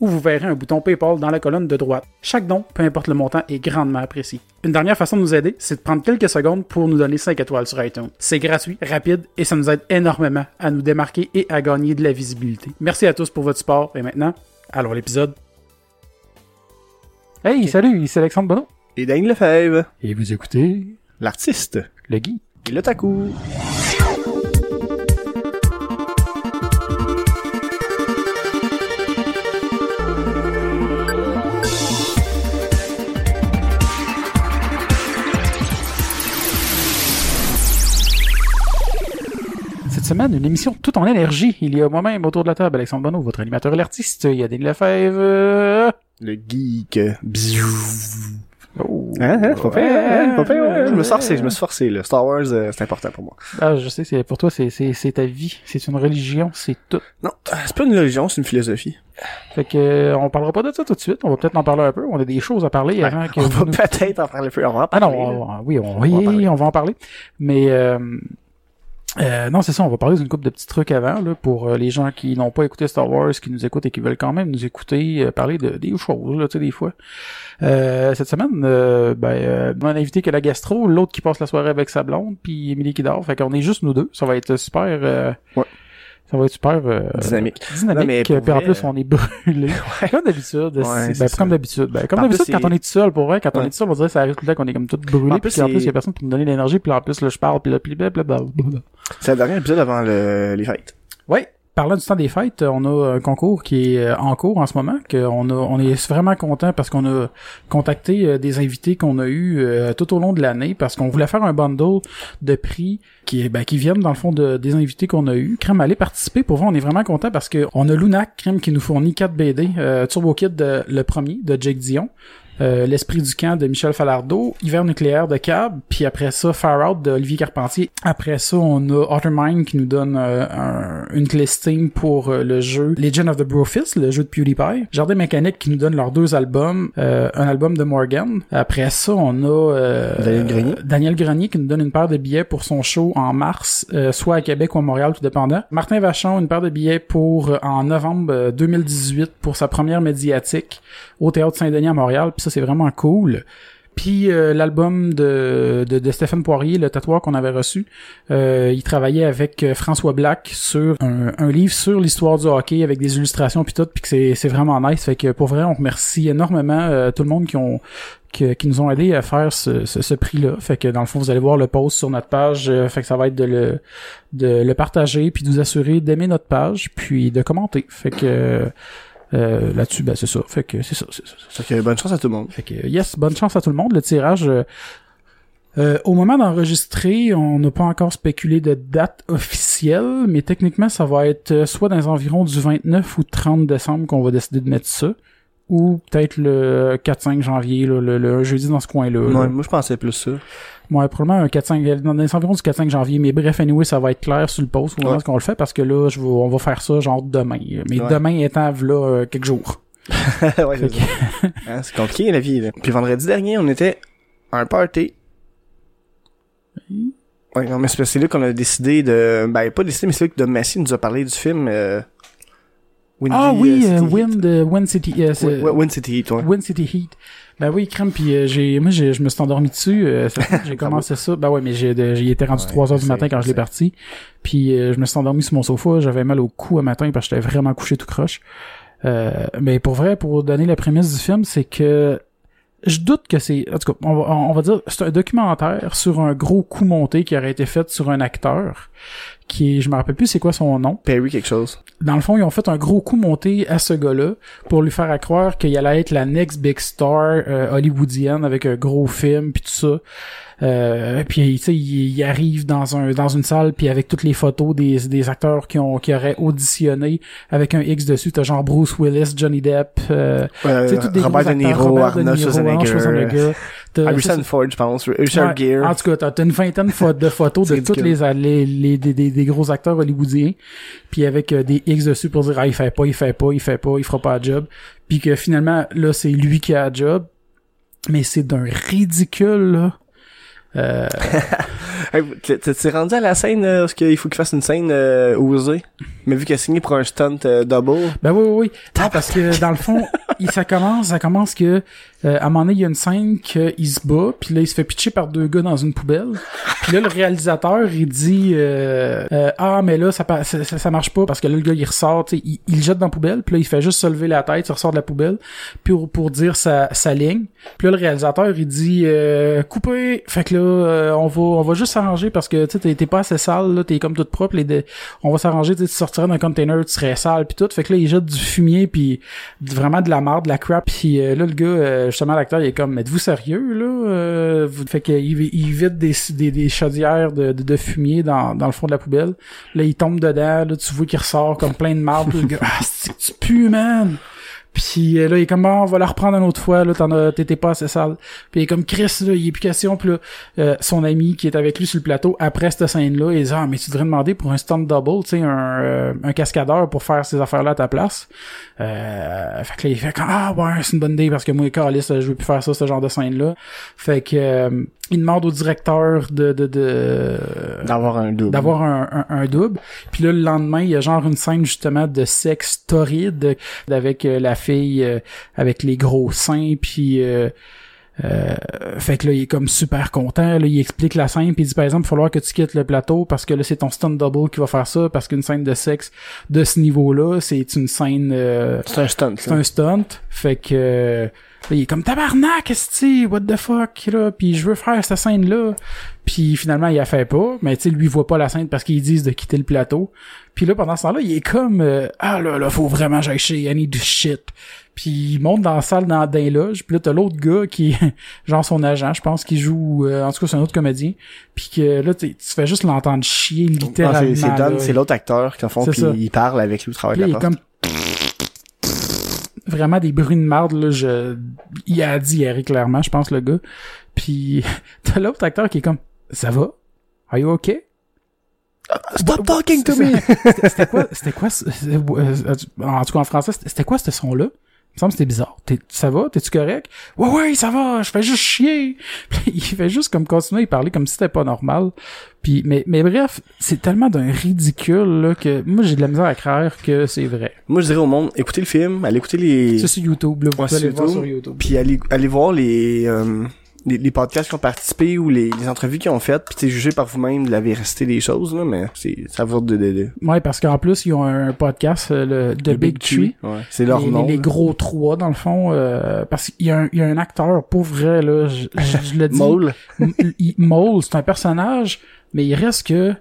où vous verrez un bouton PayPal dans la colonne de droite. Chaque don, peu importe le montant, est grandement apprécié. Une dernière façon de nous aider, c'est de prendre quelques secondes pour nous donner 5 étoiles sur iTunes. C'est gratuit, rapide et ça nous aide énormément à nous démarquer et à gagner de la visibilité. Merci à tous pour votre support et maintenant, allons à l'épisode. Hey, salut, c'est Alexandre Bonneau. Et Daniel Lefebvre, Et vous écoutez l'artiste, le Guy. et le taku. Semaine, une émission toute en énergie. Il y a moi-même autour de la table, Alexandre Bonneau, votre animateur et l'artiste. Il y a Denis Lefebvre. euh, Le geek. Oh. Hein, hein, Ouais, faire, hein, faut faire, ouais, Je me suis forcé, je me suis forcé, là. Star Wars, euh, c'est important pour moi. Ah, je sais, c'est pour toi, c'est c'est c'est ta vie, c'est une religion, c'est tout. Non, c'est pas une religion, c'est une philosophie. Fait que euh, on parlera pas de ça tout de suite. On va peut-être en parler un peu. On a des choses à parler avant que On va nous- peut-être en parler plus, on va en Ah parler. non, là. on- oui, on, va en oui, parler. on va en parler. Mais euh, euh, non, c'est ça. On va parler d'une couple de petits trucs avant là pour euh, les gens qui n'ont pas écouté Star Wars, qui nous écoutent et qui veulent quand même nous écouter euh, parler de des choses là, tu sais des fois. Euh, cette semaine, euh, ben, euh, mon invité que la gastro, l'autre qui passe la soirée avec sa blonde, puis Émilie qui dort. Fait qu'on est juste nous deux. Ça va être super. Ouais. Ça va être super euh, Dynamique. dynamique. Non, mais puis pour en plus, on est brûlé. Comme d'habitude. Ouais, ben, comme d'habitude. Ben, comme d'habitude, quand on est tout seul, pour vrai, quand on Ouais. est tout seul, on dirait que ça arrive tout le temps qu'on est comme tout brûlé. Puis en plus, il y a personne pour me donner l'énergie. Puis en plus, là, je parle. Puis là, puis blablabla. C'est le dernier épisode avant le, les fêtes. Ouais. Parlant du temps des fêtes, on a un concours qui est euh, en cours en ce moment, qu'on on est vraiment content parce qu'on a contacté euh, des invités qu'on a eu euh, tout au long de l'année parce qu'on voulait faire un bundle de prix qui ben, qui viennent dans le fond de, des invités qu'on a eu. Crème allez participer. Pour vous, on est vraiment content parce que on a Lunac, Crème qui nous fournit 4 BD, Turbo Kid le premier de Jake Dion. Euh, L'esprit du camp de Michel Falardeau, Hiver nucléaire de Cab, puis après ça Far Out de Olivier Carpentier. Après ça, on a Ottermine qui nous donne euh, un- une clé Steam pour euh, le jeu Legend of the Brofist, le jeu de PewDiePie. Jardin Mécanique qui nous donne leurs deux albums, euh, un album de Morgan. Après ça, on a euh, Daniel Grenier. Daniel Grenier qui nous donne une paire de billets pour son show en mars, euh, soit à Québec ou à Montréal, tout dépendant. Martin Vachon, une paire de billets pour en novembre euh, 2018 pour sa première médiatique au Théâtre Saint-Denis à Montréal. Puis c'est vraiment cool. Puis euh, l'album de, de, Stéphane Poirier, le tatoueur qu'on avait reçu, euh, il travaillait avec euh, François Black sur un, livre sur l'histoire du hockey avec des illustrations puis tout, puis que c'est, vraiment nice. Fait que pour vrai, on remercie énormément tout le monde qui ont qui, qui nous ont aidé à faire ce, ce, prix-là. Fait que dans le fond, vous allez voir le post sur notre page. fait que ça va être de le de le partager puis de vous assurer d'aimer notre page puis de commenter. Fait que euh, là-dessus, ben c'est ça. Fait que c'est ça, c'est ça, c'est ça. Fait que bonne chance à tout le monde. Fait que yes, bonne chance à tout le monde. Le tirage, euh, euh, au moment d'enregistrer, on n'a pas encore spéculé de date officielle, mais techniquement, ça va être euh, soit dans les environs du 29 ou 30 décembre qu'on va décider de mettre ça, ou peut-être le 4-5 janvier, là, le, le jeudi dans ce coin-là. là. Ouais, moi, je pensais plus ça. Ouais, probablement un 4-5, dans les environs du 4-5 janvier, mais bref, anyway, ça va être clair sur le post moment Ouais. qu'on le fait, parce que là, je vais, on va faire ça genre demain. Mais Ouais. demain étant là euh, quelques jours. ouais, c'est. Hein, c'est compliqué, la vie, là. Puis vendredi dernier, on était à un party. Ouais, non, mais c'est là qu'on a décidé de, ben, pas décidé, mais c'est là que de Massy nous a parlé du film, euh, Windy, Ah oui, euh, euh, City Wind, euh, Wind City, euh, Heat. Ouais, Wind City Heat, ouais. Wind City Heat. Ben oui, crème, puis euh, j'ai, moi, j'ai, je me suis endormi dessus. euh, j'ai commencé ça. Ben ouais, mais j'ai, j'y étais rendu Ouais, 3 heures du matin quand je l'ai parti. Puis euh, je me suis endormi sur mon sofa. J'avais mal au cou un matin parce que j'étais vraiment couché tout croche. Euh, mais pour vrai, pour donner la prémisse du film, c'est que je doute que c'est, en tout cas, on va, on va dire, c'est un documentaire sur un gros coup monté qui aurait été fait sur un acteur qui est, je me rappelle plus c'est quoi son nom. Perry quelque chose. Dans le fond, ils ont fait un gros coup monté à ce gars-là pour lui faire à croire qu'il allait être la next big star euh, hollywoodienne avec un gros film puis tout ça. Euh, puis tu sais, il, il arrive dans un dans une salle puis avec toutes les photos des, des acteurs qui ont qui auraient auditionné avec un X dessus, t'as genre Bruce Willis, Johnny Depp, euh, Euh, tu sais, tous des Robert De Niro, Robert De Arnold Niro, Schwarzenegger. Arnold Schwarzenegger. T'as- Harrison c'est- Ford, je pense. Richard Ouais. Gere. En tout cas, t'as une vingtaine de pho- de photos de tous les, les, les- des, des- des gros acteurs hollywoodiens, puis avec euh, des X dessus pour dire ah il fait pas, il fait pas, il fait pas, il fera pas la job, puis que finalement là c'est lui qui a la job, mais c'est d'un ridicule là. Euh, t'es- rendu à la scène euh, parce qu'il faut qu'il fasse une scène euh, osée? Mais vu qu'il a signé pour un stunt euh, double? Ben oui, oui, oui. Non, parce que dans le fond, il, ça commence, ça commence que euh, à un moment donné, il y a une scène qu'il se bat, puis là, il se fait pitcher par deux gars dans une poubelle. Puis là, le réalisateur, il dit euh, euh, Ah, mais là, ça, ça, ça, marche pas parce que là, le gars, il ressort, il, il le jette dans la poubelle, puis là, il fait juste se lever la tête, il ressort de la poubelle, pour, pour dire sa, sa ligne. Puis là, le réalisateur, il dit euh, Coupez! Fait que là, euh, on va on va juste s'arranger parce que tu sais, t'es- pas assez sale, là, t'es comme toute propre, les on va s'arranger, tu sortirais d'un container, tu serais sale, puis tout. Fait que là, il jette du fumier, puis vraiment de la merde, de la crap. Puis euh, là, le gars, justement, l'acteur, il est comme, êtes-vous sérieux, là? Euh, vous... Fait qu'il il vide des, des, des chaudières de, de, de fumier dans, dans le fond de la poubelle. Là, il tombe dedans, là, tu vois qu'il ressort comme plein de gars, ah, c'est tu pues, man! Puis euh, là, il est comme, bon, on va la reprendre une autre fois, là, t'en as, t'étais pas assez sale. Puis il est comme, Chris, là, il est plus question. Puis là, euh, son ami qui est avec lui sur le plateau, après cette scène-là, il dit, ah, mais tu devrais demander pour un stunt double, tu sais, un, euh, un cascadeur pour faire ces affaires-là à ta place. Euh, fait que là, il fait comme, ah, ouais, c'est une bonne idée parce que moi, Carlis, je veux plus faire ça, ce genre de scène-là. Fait que, euh, il demande au directeur de, de, de, D'avoir un double. d'avoir un, un, un double. Puis là, le lendemain, il y a genre une scène justement de sexe torride avec euh, la fille euh, avec les gros seins. Puis euh, euh, fait que là, il est comme super content. Là, il explique la scène. Puis il dit, par exemple, il va falloir que tu quittes le plateau parce que là, c'est ton stunt double qui va faire ça. Parce qu'une scène de sexe de ce niveau-là, c'est une scène... euh, C'est un stunt, c'est un stunt. Fait que euh, là, il est comme tabarnak, esti, what the fuck là, puis je veux faire cette scène là. Puis finalement, il a fait pas, mais tu sais lui voit pas la scène parce qu'ils disent de quitter le plateau. Puis là pendant ce temps-là, il est comme euh, ah là là, faut vraiment j'aille chez I need shit. Puis il monte dans la salle dans, dans les loges, puis là t'as l'autre gars qui est genre son agent, je pense qu'il joue euh, en tout cas c'est un autre comédien. Puis que là tu fais juste l'entendre chier littéralement. c'est c'est l'autre acteur qui en fond C'est puis ça. il parle avec lui au travail de là, la il est porte. comme vraiment des bruits de marde là je il a dit Eric clairement je pense le gars puis t'as l'autre acteur qui est comme ça va? Are you okay? Stop What- talking to me! c'était quoi c'était quoi c'est- euh, en tout cas en français c'était quoi ce son là il me semble que c'était bizarre. T'es- ça va? T'es-tu correct? Ouais, ouais, ça va, je fais juste chier. Il fait juste comme continuer à parler comme si c'était pas normal. Puis, mais, mais bref, c'est tellement d'un ridicule, là, que moi, j'ai de la misère à croire que c'est vrai. Moi, je dirais au monde, écoutez le film, allez écouter les... C'est sur YouTube, là. Vous Ouais, pouvez aller voir sur YouTube. Puis allez, allez voir les, euh, les, les podcasts qui ont participé ou les, les entrevues qu'ils ont faites, puis t'es jugé par vous-même de la véracité des choses, là, mais c'est, ça va de, de, de, Ouais, parce qu'en plus, ils ont un podcast, euh, le, The Big, Tree. Ouais, c'est leur les, nom. les, gros trois, dans le fond, euh, parce qu'il y, a un- il y a un acteur, pour vrai, là, je, je, je le dis. Mole. Mole, c'est un personnage, mais il reste que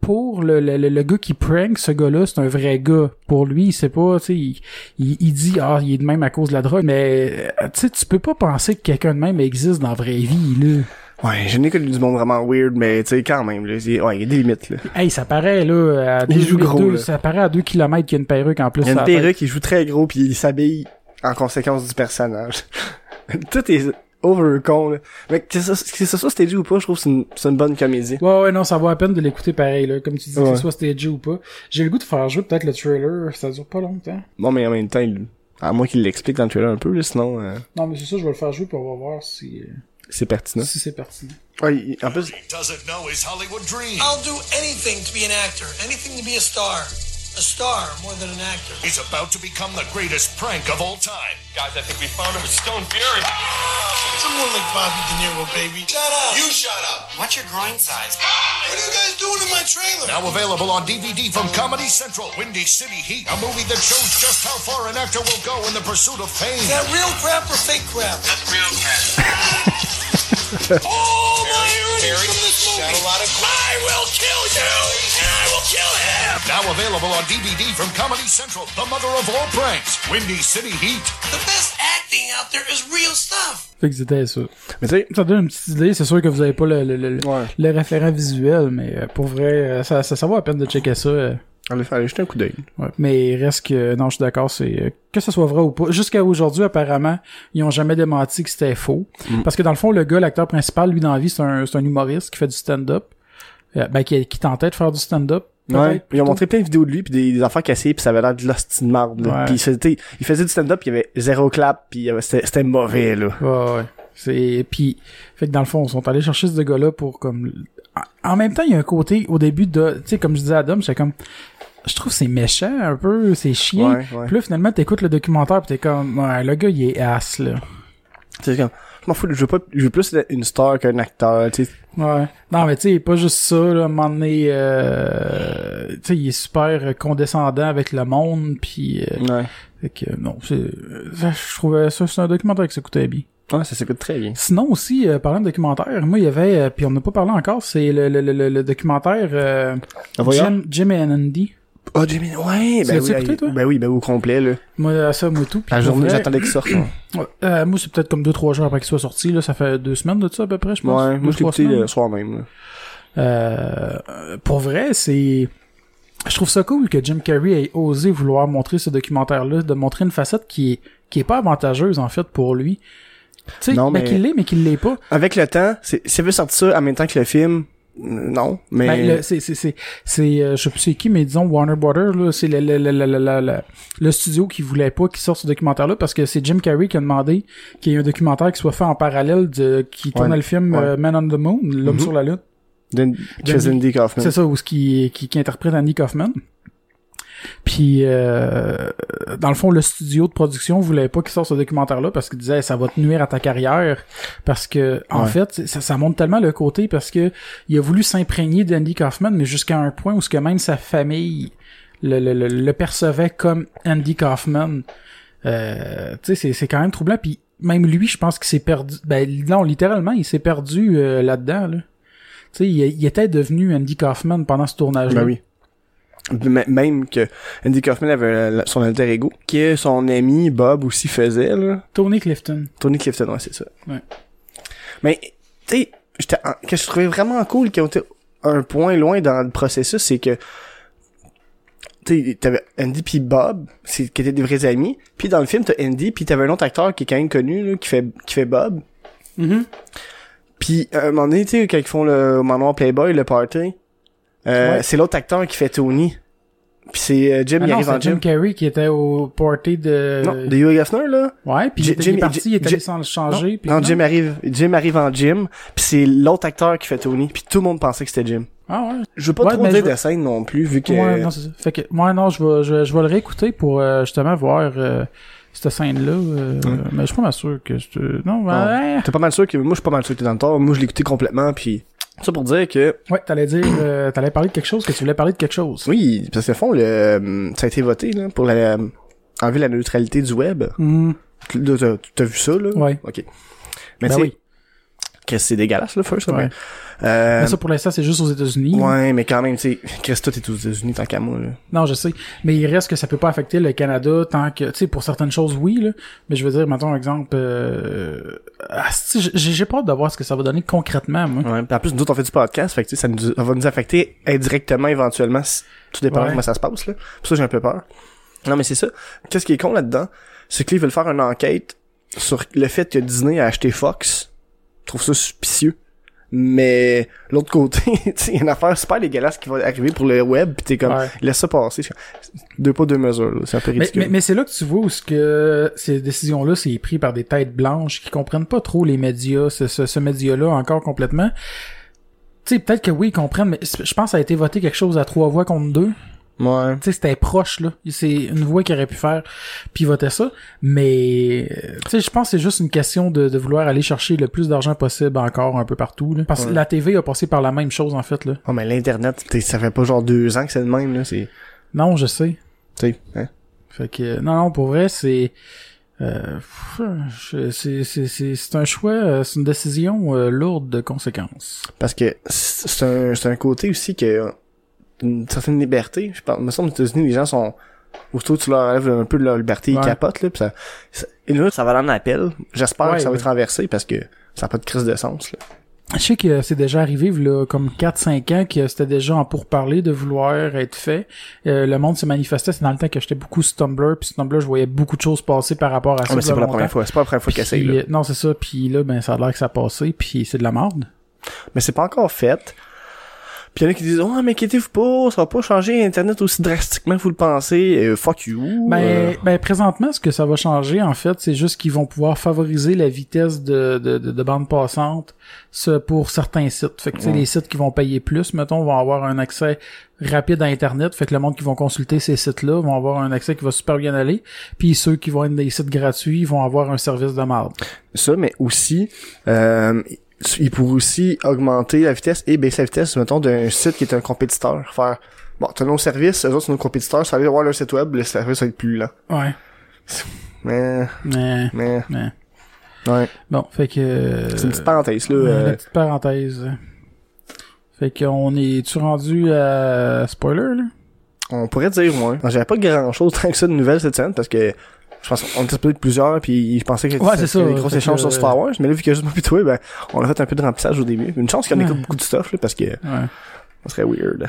pour le, le, le, le gars qui prank ce gars-là, c'est un vrai gars. Pour lui, il sait pas, tu sais, il, il, il dit ah, il est de même à cause de la drogue, mais euh, tu sais, tu peux pas penser que quelqu'un de même existe dans la vraie vie, là. Ouais, je n'ai connu du monde vraiment weird, mais tu sais, quand même, là, c'est- ouais, il y a des limites, là. Hey, ça paraît là à Il deux, joue gros, deux- là. ça paraît à deux kilomètres qu'il y a une perruque en plus. Il y a une perruque, il joue très gros, puis il s'habille en conséquence du personnage. Tout est over con, là. Mais que ça, que ça soit stagé ou pas, je trouve que c'est une, c'est une bonne comédie. Ouais, ouais, non, ça vaut la peine de l'écouter pareil, là. Comme tu dis, que ce soit stagé ou pas. J'ai le goût de faire jouer peut-être le trailer, ça dure pas longtemps. Bon, mais en même temps, il- à moins qu'il l'explique dans le trailer un peu, là, sinon, euh, Non, mais c'est ça, je vais le faire jouer pour on va voir si, euh, c'est pertinent. si c'est pertinent. Ouais, il- en plus, He doesn't know his Hollywood dream. I'll do anything to be an actor, anything to be a star. A star more than an actor. He's about to become the greatest prank of all time. Guys, I think we found him with Stone Fury. Someone like Bobby De Niro, baby. Shut up! You shut up. What's your groin size? What are you guys doing in my trailer? Now available on DVD from Comedy Central. Windy City Heat, a movie that shows just how far an actor will go in the pursuit of fame. Is that real crap or fake crap? That's real crap. All my earnings Harry, from this movie. a lot of- I will kill you, and I will kill him. Now available on DVD from Comedy Central, the mother of all pranks. Windy City Heat. The best acting out there is real stuff. Fait que c'était ça. mais tu sais, Ça donne une petite idée, c'est sûr que vous avez pas le, le, le, Ouais. le référent visuel, mais euh, pour vrai, euh, ça, ça, ça vaut la peine de checker ça. euh. Allez, allez jeter un coup d'œil. Ouais. Mais il reste que, non, je suis d'accord, c'est, que ce soit vrai ou pas. Jusqu'à aujourd'hui, apparemment, ils ont jamais démenti que c'était faux. Mm. Parce que dans le fond, le gars, l'acteur principal, lui, dans la vie, c'est un, c'est un humoriste qui fait du stand-up. Euh, ben, qui, qui tentait de faire du stand-up. Ouais. Ils ont montré plein de vidéos de lui puis des, des affaires cassées puis ça avait l'air de l'hostie de marde. là. Ouais. Puis c'était, il faisait du stand-up, il y avait zéro clap puis avait- c'était, mauvais là. Ouais, ouais. C'est puis fait que dans le fond, ils sont allés chercher ce gars-là pour comme en même temps, il y a un côté au début de tu sais comme je disais à Adam, j'étais comme je trouve que c'est méchant un peu, c'est chiant. Ouais, ouais. Puis là finalement t'écoutes le documentaire pis t'es comme ouais, le gars il est ass là. C'est comme, m'en fous, je veux pas, je veux plus être une star qu'un acteur, tu sais. Ouais. Non mais tu sais, pas juste ça là, à un moment donné euh, tu sais, il est super condescendant avec le monde puis euh, Ouais. fait que non, c'est je trouvais ça c'est un documentaire qui s'écoutait bien. Ouais, ça s'écoute très bien. Sinon aussi, euh, parlant de documentaire, moi il y avait, euh, puis on n'a pas parlé encore, c'est le, le, le, le documentaire euh, voyeur? Jim, Jim et Andy. Oh, Jimmy, ouais, ben oui, écouté, toi? ben oui, ben au complet, là. Moi, ça, moi tout. La journée, j'attendais qu'il sorte. ouais, ouais, euh, moi c'est peut-être comme deux trois jours après qu'il soit sorti, là, ça fait deux semaines de ça à peu près, je pense. moi, Deux, je l'ai trois écouté semaines. le soir même, là. Euh, pour vrai, c'est... Je trouve ça cool que Jim Carrey ait osé vouloir montrer ce documentaire-là, de montrer une facette qui est, qui est pas avantageuse, en fait, pour lui. Tu sais, mais- qu'il l'est, mais qu'il l'est pas. Avec le temps, c'est, veut sortir ça en même temps que le film, euh, non, mais... Ben, c'est c'est c'est c'est euh, je sais plus qui mais disons Warner Brothers là c'est le le, le, le, le, le- le- le studio qui voulait pas qu'il sorte ce documentaire là parce que c'est Jim Carrey qui a demandé qu'il y ait un documentaire qui soit fait en parallèle de qui tournait Ouais. le film Ouais. euh, Man on the Moon l'homme Mhm. sur la lune de Chris Andy Kaufman. c'est ça où ce qui, qui qui interprète Andy Kaufman puis euh, dans le fond le studio de production voulait pas qu'il sorte ce documentaire là parce qu'il disait ça va te nuire à ta carrière. Parce que en fait ça, ça montre tellement le côté parce que il a voulu s'imprégner d'Andy Kaufman mais jusqu'à un point où ce que même sa famille le, le, le, le percevait comme Andy Kaufman. Euh, tu sais c'est c'est quand même troublant. Puis même lui je pense qu'il s'est perdu ben non littéralement il s'est perdu euh, là-dedans là. Tu sais il, il était devenu Andy Kaufman pendant ce tournage là Ben oui. Même que Andy Kaufman avait euh, son alter ego, que son ami Bob aussi faisait, là. Tony Clifton Tony Clifton, ouais, c'est ça. Ouais. Mais, tu sais, j'étais que je trouvais vraiment cool qu'ils ont été un point loin dans le processus, c'est que tu sais, t'avais Andy puis Bob, c'est, qui étaient des vrais amis. Puis dans le film, t'as Andy, puis t'avais un autre acteur qui est quand même connu, là, qui fait, qui fait Bob. Mhm. Puis à un moment donné, tu sais, quand ils font le manoir Playboy, le party, euh, Ouais. c'est l'autre acteur qui fait Tony. Puis c'est euh, Jim, Ah il non, arrive en Jim Jim. Carrey qui était au party de... Non, de Hugh Hefner, là. Ouais, puis Jim- il est parti, il est allé sans le changer. puis non, Jim arrive, Jim arrive en Jim, puis c'est l'autre acteur qui fait Tony, puis tout le monde pensait que c'était Jim. Ah ouais. Je veux pas Ouais, trop dire je- de scène non plus, vu que... Ouais, non, c'est ça. Fait que, moi, non, je vais, je, vais- je vais le réécouter pour, euh, justement, voir, euh, cette scène-là, euh, mais je suis pas mal sûr que je te... Non, ouais. T'es pas mal sûr que... Moi, je suis pas mal sûr que t'es dans le tort. Moi, je l'ai écouté complètement, puis... Ça pour dire que... Ouais, t'allais dire, euh, t'allais parler de quelque chose, que tu voulais parler de quelque chose. Oui, parce que, fond, le, euh, ça a été voté, là, pour la... euh, enlever la neutralité du web. Là, T'as vu ça, là? Ouais. OK. Mais Ben oui. Chris, c'est dégueulasse, le first, Ouais. Euh, Mais ça, pour l'instant, c'est juste aux États-Unis. ouais, mais quand même, tu sais, Chris, toi, t'es aux États-Unis tant qu'à moi, là. Non, je sais. Mais il reste que ça peut pas affecter le Canada tant que, tu sais, pour certaines choses, oui, là. Mais je veux dire, mettons, exemple, euh, ah, j'ai peur de voir ce que ça va donner concrètement, moi. Ouais. En plus, nous autres, on fait du podcast, fait que, tu sais, ça, nous, ça va nous affecter indirectement, éventuellement, si- tout dépend de Ouais. comment ça se passe, là. Pour ça, j'ai un peu peur. Non, mais c'est ça. Qu'est-ce qui est con là-dedans? C'est qu'ils veulent faire une enquête sur le fait que Disney a acheté Fox. Je trouve ça suspicieux. Mais, l'autre côté, il y a une affaire super dégueulasse qui va arriver pour le web, pis t'es comme, Ouais. laisse ça passer. Deux pas, deux mesures, là. C'est un peu Mais, ridicule. mais, mais c'est là que tu vois où ce que ces décisions-là, c'est pris par des têtes blanches qui comprennent pas trop les médias, ce, ce, ce média-là encore complètement. Tu sais, peut-être que oui, ils comprennent, mais je pense que ça a été voté quelque chose à trois voix contre deux. Ouais. Tu sais, c'était proche, là. C'est une voix qui aurait pu faire pivoter ça. Mais, euh, tu sais, je pense que c'est juste une question de, de vouloir aller chercher le plus d'argent possible encore un peu partout, là. Parce que Ouais. la TV a passé par la même chose, en fait, là. Oh, mais l'Internet, ça fait pas genre deux ans que c'est le même, là. C'est, Non, je sais. tu sais, hein? Fait que, non, non, pour vrai, c'est... Euh, c'est c'est c'est c'est un choix, euh, c'est une décision euh, lourde de conséquences. Parce que c'est un, c'est un côté aussi que une certaine liberté. Je pense, me semble aux États-Unis, les gens sont aussitôt que tu leur enlèves un peu de leur liberté, ils capotent là, pis ça, ça- et là, ça va aller en appel. J'espère Ouais, que ça va ouais. être renversé parce que ça n'a pas de crise de sens là. Je sais que c'est déjà arrivé, là, comme 4-5 ans, que c'était déjà en pourparler de vouloir être fait. Euh, le monde se manifestait, c'est dans le temps que j'étais beaucoup sur Tumblr, puis sur Tumblr, je voyais beaucoup de choses passer par rapport à ça. Ah, mais c'est pas la première fois. C'est pas la première fois essaye, Puis, là. euh, Non, c'est ça, puis là, ben, ça a l'air que ça a passé, puis c'est de la merde. Mais c'est pas encore fait. Puis il y en a qui disent, oh, mais inquiétez-vous pas, ça va pas changer Internet aussi drastiquement que vous le pensez. Euh, fuck you. Ben, Euh, ben, présentement, ce que ça va changer, en fait, c'est juste qu'ils vont pouvoir favoriser la vitesse de, de, de, de bande passante ce, pour certains sites. Fait que, tu sais, les sites qui vont payer plus, mettons, vont avoir un accès rapide à Internet. Fait que le monde qui vont consulter ces sites-là vont avoir un accès qui va super bien aller. Puis ceux qui vont être des sites gratuits vont avoir un service de merde. ça, mais aussi, euh, il pourrait aussi augmenter la vitesse et baisser la vitesse, mettons, d'un site qui est un compétiteur. Faire, bon, t'as nos services, eux autres sont nos compétiteurs, ça va voir leur site web, le service va être plus lent. Ouais. Mais, Mais, mais, mais. ouais. Bon, fait que... C'est une petite parenthèse, là. Ouais, euh, petite parenthèse. Fait qu'on est-tu rendu à spoiler, là? On pourrait dire moins. J'avais pas grand chose tant que ça de nouvelles cette semaine parce que je pense qu'on était peut-être plusieurs puis je pensais que Ouais, c'est ça, des grosses fait échanges sur Star Wars mais là vu que juste moi toi ben on a fait un peu de remplissage au début. Une chance qu'on Ouais. écoute beaucoup de stuff là parce que Ouais. ça serait weird.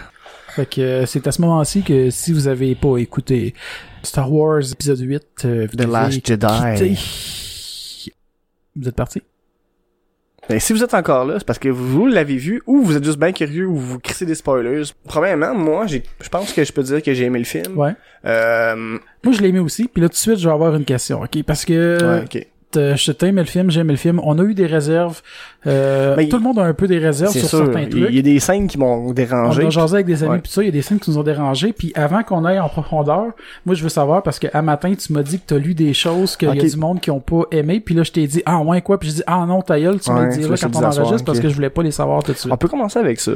Fait que euh, c'est à ce moment-ci que si vous avez pas écouté Star Wars épisode 8, euh, vous The Last Jedi. quitter. Vous êtes parti? Ben, si vous êtes encore là, c'est parce que vous l'avez vu ou vous êtes juste bien curieux ou vous crissez des spoilers. Premièrement, moi, j'ai, je pense que je peux dire que j'ai aimé le film. Ouais. Euh, Moi, je l'ai aimé aussi. Puis là, tout de suite, je vais avoir une question, OK? Parce que ouais, ok. Euh, je t'ai aimé le film, j'ai aimé le film. On a eu des réserves. Euh, Ben, tout le monde a un peu des réserves sur sûr. certains trucs. il y a des scènes qui m'ont On dérangé. a jasé avec des amis pis ça, il y a des scènes qui nous ont dérangés. Puis avant qu'on aille en profondeur, moi je veux savoir parce que à matin tu m'as dit que t'as lu des choses qu'il y a du monde qui ont pas aimé. Puis là je t'ai dit ah ouais quoi. Puis j'ai dit ah non ta gueule, tu me Ouais, le diras vas se quand le on soir, enregistre parce que je voulais pas les savoir tout de suite. On peut commencer avec ça.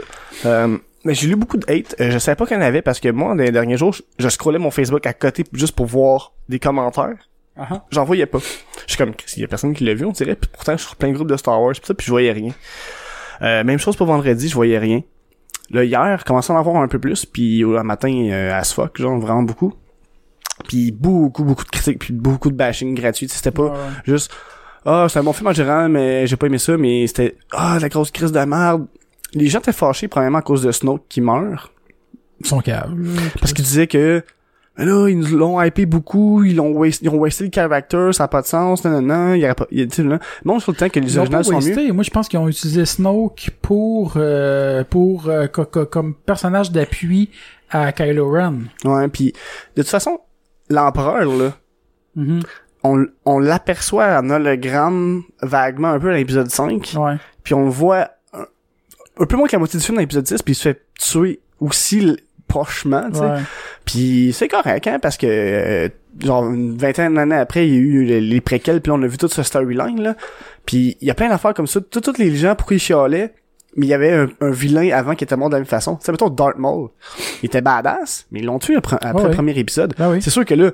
Euh, mais j'ai lu beaucoup de hate. Euh, je savais pas qu'il y en avait parce que moi, dans les derniers jours, je, je scrollais mon Facebook à côté juste pour voir des commentaires. Ah. J'en voyais pas. Je suis comme, il y a personne qui l'a vu, on dirait. Puis pourtant, je suis sur plein de groupes de Star Wars, pis ça, puis je voyais rien. Euh, même chose pour vendredi, je voyais rien. Là, hier, je commençais à en avoir un peu plus, puis au matin, euh, as fuck, genre, vraiment beaucoup. Puis beaucoup, beaucoup de critiques, puis beaucoup de bashing gratuit. C'était pas Ouais, juste ah c'est un bon film en général mais j'ai pas aimé ça mais c'était ah la grosse crise de merde les gens étaient fâchés premièrement à cause de Snoke qui meurt Ils sont caves. parce qu'ils disaient que là ils nous l'ont hypé beaucoup ils l'ont waste, ils ont wasté le character ça a pas de sens non non non il y aurait pas il y a là bon trouve le temps que les Ils ont originales sont mieux. Moi, je pense qu'ils ont utilisé Snoke pour euh, pour euh, co- co- comme personnage d'appui à Kylo Ren. ouais puis de toute façon l'empereur là Mhm. on, on l'aperçoit en hologramme vaguement un peu dans l'épisode 5 Ouais. puis on le voit un, un peu moins que la moitié du film dans l'épisode 10 puis il se fait tuer aussi l- prochement tu sais Ouais. Puis c'est correct, hein, parce que euh, genre une vingtaine d'années après, il y a eu les, les préquels, puis on a vu toute ce storyline là. Puis il y a plein d'affaires comme ça. Tout- Tous les gens pourquoi ils chialaient, mais il y avait un, un vilain avant qui était mort de la même façon. Tu sais, mettons Darth Maul, il était badass, mais ils l'ont tué après, après Ouais, le premier épisode. Ah oui. C'est sûr que là,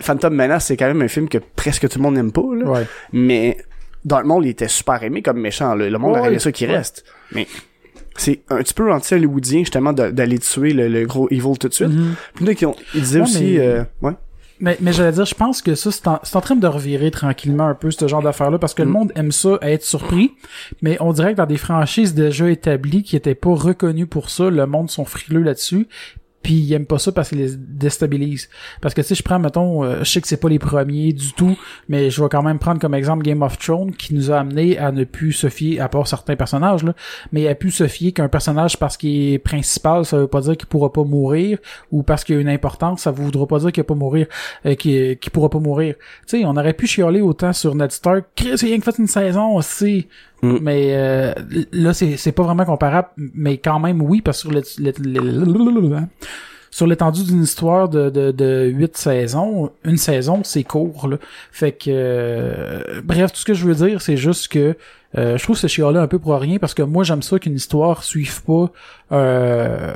Phantom Menace, c'est quand même un film que presque tout le monde n'aime pas, là. Ouais. Mais Darth Maul, il était super aimé comme méchant. Là. Le monde aurait ça qu'il reste. Mais c'est un petit peu anti-hollywoodien, justement, d'aller tuer le, le gros evil tout de suite. Mhm. Puis là, ont- ils disaient Ouais, aussi... mais- euh, ouais. Mais, mais j'allais dire, je pense que ça, c'est en, en train de revirer tranquillement un peu ce genre d'affaires-là, parce que le Mm. monde aime ça, être surpris, mais on dirait que dans des franchises déjà établies qui étaient pas reconnues pour ça, le monde sont frileux là-dessus, puis ils aiment pas ça parce qu'ils les déstabilisent. Parce que sais, je prends, mettons, euh, je sais que c'est pas les premiers du tout, mais je vais quand même prendre comme exemple Game of Thrones, qui nous a amené à ne plus se fier, à part certains personnages, là, mais à plus se fier qu'un personnage parce qu'il est principal, ça veut pas dire qu'il pourra pas mourir, ou parce qu'il a une importance, ça voudra pas dire qu'il va pas mourir, euh, qu'il qu'il pourra pas mourir. Tu sais, on aurait pu chialer autant sur Ned Stark, Chris, il a fait une saison aussi. Mm. Mais euh, là, c'est pas vraiment comparable, mais quand même oui, parce que sur sur l'étendue d'une histoire de, de, de 8 saisons, une saison, c'est court. Là. Fait que euh, bref, tout ce que je veux dire, c'est juste que euh, je trouve ce chiot-là un peu pour rien parce que moi j'aime ça qu'une histoire suive pas euh,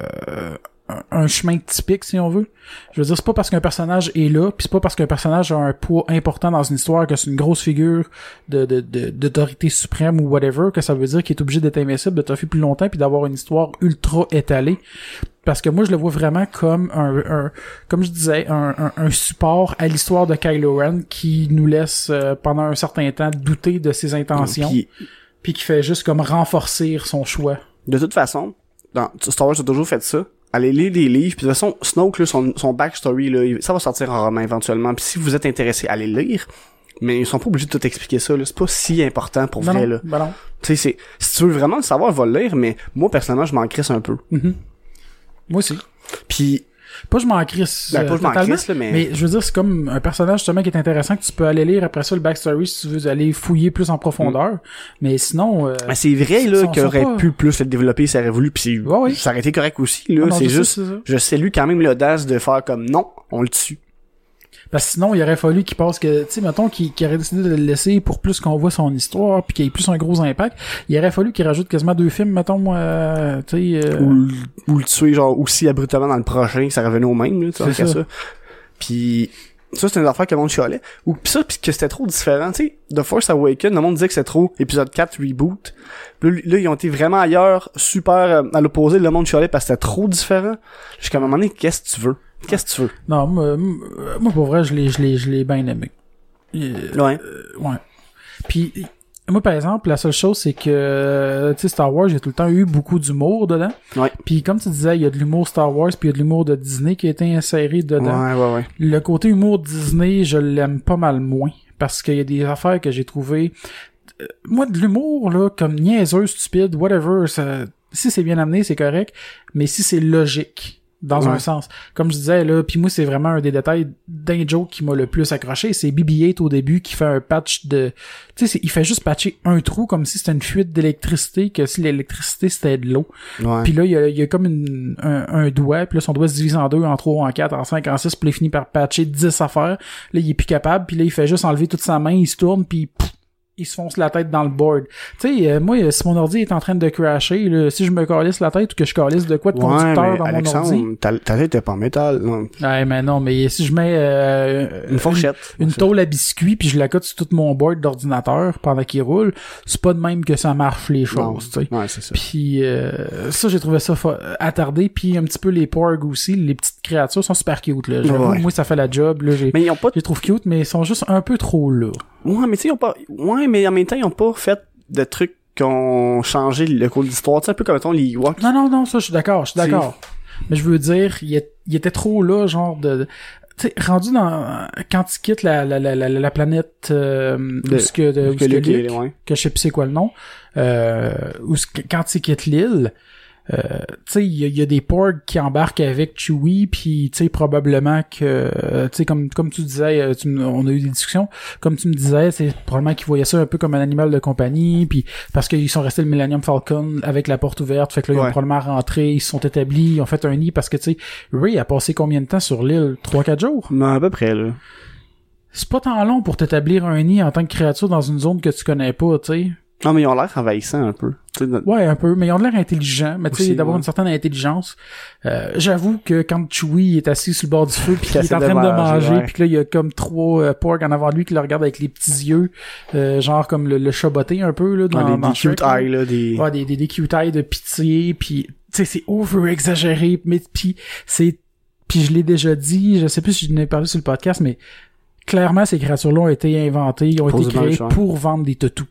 un- chemin typique si on veut. Je veux dire, c'est pas parce qu'un personnage est là, puis c'est pas parce qu'un personnage a un poids important dans une histoire que c'est une grosse figure de de- de- d'autorité suprême ou whatever que ça veut dire qu'il est obligé d'être invincible, de toffer plus longtemps puis d'avoir une histoire ultra étalée. Parce que moi je le vois vraiment comme un, un- comme je disais un, un- un support à l'histoire de Kylo Ren qui nous laisse euh, pendant un certain temps douter de ses intentions. Puis, puis qui fait juste comme renforcer son choix. De toute façon, dans Star Wars a toujours fait ça. Allez lire des livres, puis de toute façon, Snoke, là, son, son backstory, là, ça va sortir en roman éventuellement. Puis si vous êtes intéressé, allez le lire. Mais ils sont pas obligés de tout expliquer ça, là. C'est pas si important pour Ben vrai, non, là. ben non. C'est, si tu veux vraiment le savoir, va le lire, mais moi, personnellement, je m'en crisse un peu. Moi aussi. Puis, Pas je m'en crisse. Ben, pas euh, je m'en totalement, crisse, là, mais- je veux dire, c'est comme un personnage justement qui est intéressant que tu peux aller lire après ça le backstory si tu veux aller fouiller plus en profondeur. Mais sinon, euh, ben, c'est vrai, là, qu'il aurait pas- pu plus le développer, ça aurait voulu, puis Ouais, ouais. ça aurait été correct aussi, là. Ah c'est je sais, juste, ça. je salue quand même l'audace de faire comme, non, on le tue. Parce que sinon, il aurait fallu qu'il passe que, tu sais, mettons qu'il qu'il aurait décidé de le laisser pour plus qu'on voit son histoire, puis qu'il y ait plus un gros impact. Il aurait fallu qu'il rajoute quasiment deux films, mettons, euh, tu sais. euh, ou, le- ou le tuer genre aussi abruptement dans le prochain ça revenait au même là tu sais ça. ça puis ça c'est une affaire que le monde chialait ou pis ça puis que c'était trop différent tu sais The Force Awakens le monde disait que c'était trop épisode 4 reboot là, là, ils ont été vraiment ailleurs super euh, à l'opposé le monde chialait parce que c'était trop différent jusqu'à un moment donné qu'est-ce que tu veux? Qu'est-ce que tu veux? Non, moi, moi, pour vrai, je l'ai, je l'ai, je l'ai bien aimé. Euh, ouais Ouais. Puis moi par exemple, la seule chose c'est que euh, tu sais Star Wars, il y a tout le temps eu beaucoup d'humour dedans. Ouais. Puis comme tu disais, il y a de l'humour Star Wars, puis il y a de l'humour de Disney qui a été inséré dedans. ouais ouais ouais Le côté humour Disney, je l'aime pas mal moins parce qu'il y a des affaires que j'ai trouvées euh, moi de l'humour là comme niaiseux, stupide, whatever, ça si c'est bien amené, c'est correct, mais si c'est logique dans Ouais. un sens. Comme je disais là, puis moi c'est vraiment un des détails d'un joke qui m'a le plus accroché, c'est BB-8 au début qui fait un patch de tu sais il fait juste patcher un trou comme si c'était une fuite d'électricité que si l'électricité c'était de l'eau. Puis là, il y a, y a comme une, un, un doigt, puis là, son doigt se divise en deux, en trois, en quatre, en cinq, en six, puis là, il finit par patcher 10 affaires. Là, il est plus capable, puis là, il fait juste enlever toute sa main, il se tourne, puis pff, il se fonce la tête dans le board. Tu sais, euh, moi, si mon ordi est en train de crasher, là, si je me calisse la tête ou que je calisse de quoi de ouais conducteur mais dans mon ordi... Ta, ta tête était pas en métal non. Ouais, mais non, mais si je mets euh, une fourchette une tôle à biscuits puis je la cote sur tout mon board d'ordinateur pendant qu'il roule, c'est pas de même que ça marche les choses, tu sais. ouais c'est ça Puis euh, ça, j'ai trouvé ça attardé. Puis un petit peu les porgs aussi, les petites créatures sont super cute. Là. Ouais. moi, ça fait la job. Là, mais ils ont pas je les trouve cute, mais ils sont juste un peu trop là. Ouais, mais tu sais, ils ont pas. Ouais, mais en même temps, ils ont pas fait de trucs qui ont changé le cours de l'histoire. Sais, un peu comme mettons les Ewoks. Non, non, non, ça, je suis d'accord, je suis C'est- d'accord. Mais je veux dire, il, est- il était trop là, genre de... de- Tu sais, rendu dans... Quand il quitte la, la, la, la, la planète... Euh, De- où ce que, de, où que Luke Luke- est- ouais. que je sais plus c'est quoi le nom, euh, où quand il quitte l'île, tu sais, il y, a- il y a des porgs qui embarquent avec Chewie, puis tu sais probablement que, euh, tu sais comme comme tu disais, euh, tu on a eu des discussions, comme tu me disais, c'est probablement qu'ils voyaient ça un peu comme un animal de compagnie, puis parce qu'ils sont restés le Millennium Falcon avec la porte ouverte, fait que là ils ont probablement rentré, ils se sont établis, ils ont fait un nid parce que tu sais, Ray a passé combien de temps sur l'île, trois quatre jours? Non, à peu près, là. C'est pas tant long pour t'établir un nid en tant que créature dans une zone que tu connais pas, tu sais. Non, mais ils ont l'air envahissants un peu. Notre- Ouais, un peu, mais ils ont l'air intelligents, mais tu sais, d'avoir ouais. une certaine intelligence. Euh, J'avoue que quand Chewie est assis sur le bord du feu puis qu'il est en train de manger, manger, puis que là il y a comme trois euh, porgs en avant de lui qui le regardent avec les petits yeux, euh, genre comme le, le chaboté un peu là dans, dans des, dans des cute Shrek, là. des... Ouais, des, des, des cute eyes de pitié, puis tu sais, c'est over exagéré, mais puis c'est puis je l'ai déjà dit, je sais plus si je n'ai parlé sur le podcast, mais clairement ces créatures-là ont été inventées, ils ont été créées pour vendre des toutous.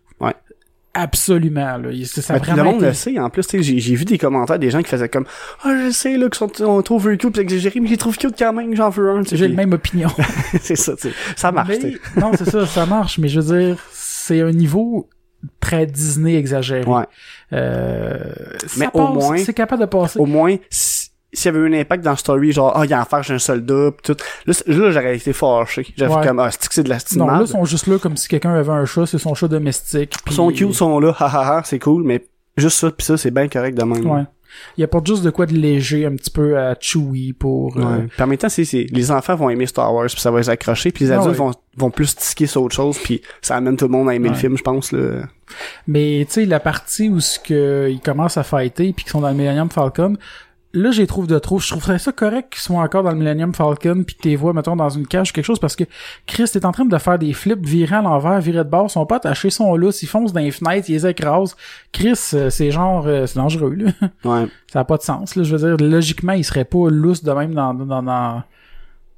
Absolument, là. C'est- Ça a Ben, vraiment le monde été- le sait, en plus, tu sais, j'ai vu des commentaires des gens qui faisaient comme Ah, je sais, là, qu'ils sont, on trouve very cute, pis exagéré, mais je les trouve cute quand même, j'en veux un. J'ai puis- la même opinion. c'est ça, tu sais. Ça marche, Mais- non, c'est ça, ça marche, mais je veux dire, c'est un niveau très Disney exagéré. Ouais. Euh, Mais ça au passe, moins- c'est capable de passer. Au moins, si- s'il y avait eu un impact dans story, genre, ah, il y a en faire, j'ai un soldat, pis tout. Là, là j'aurais été fâché. J'aurais Ouais. fait comme, ah, c'est que c'est de la style non, là, ils sont juste là comme si quelqu'un avait un chat, c'est son chat domestique. Ils puis- sont cute, sont là, hahaha, c'est cool, mais juste ça, pis ça, c'est bien correct de même. Ouais. Il apporte juste de quoi de léger un petit peu à Chewie pour... euh, Ouais. Puis en même temps, c'est, les enfants vont aimer Star Wars, puis ça va les accrocher, puis les Ah adultes ouais. vont, vont plus tiquer sur autre chose, puis ça amène tout le monde à aimer Ouais. le film, je pense, là. Mais tu sais, la partie où ce que ils commencent à fighter puis qu'ils sont dans le Millennium Falcon, là j'ai trouve de trop. Je trouverais ça correct qu'ils soient encore dans le Millennium Falcon puis que t'es vois mettons dans une cage ou quelque chose parce que Chris est en train de faire des flips, virer à l'envers, virer de bord, sont pas attachés, sont là, ils foncent dans les fenêtres, ils les écrasent. Chris, euh, c'est genre euh, c'est dangereux là. Ouais. ça a pas de sens là. Je veux dire logiquement, il serait pas lousse de même dans dans dans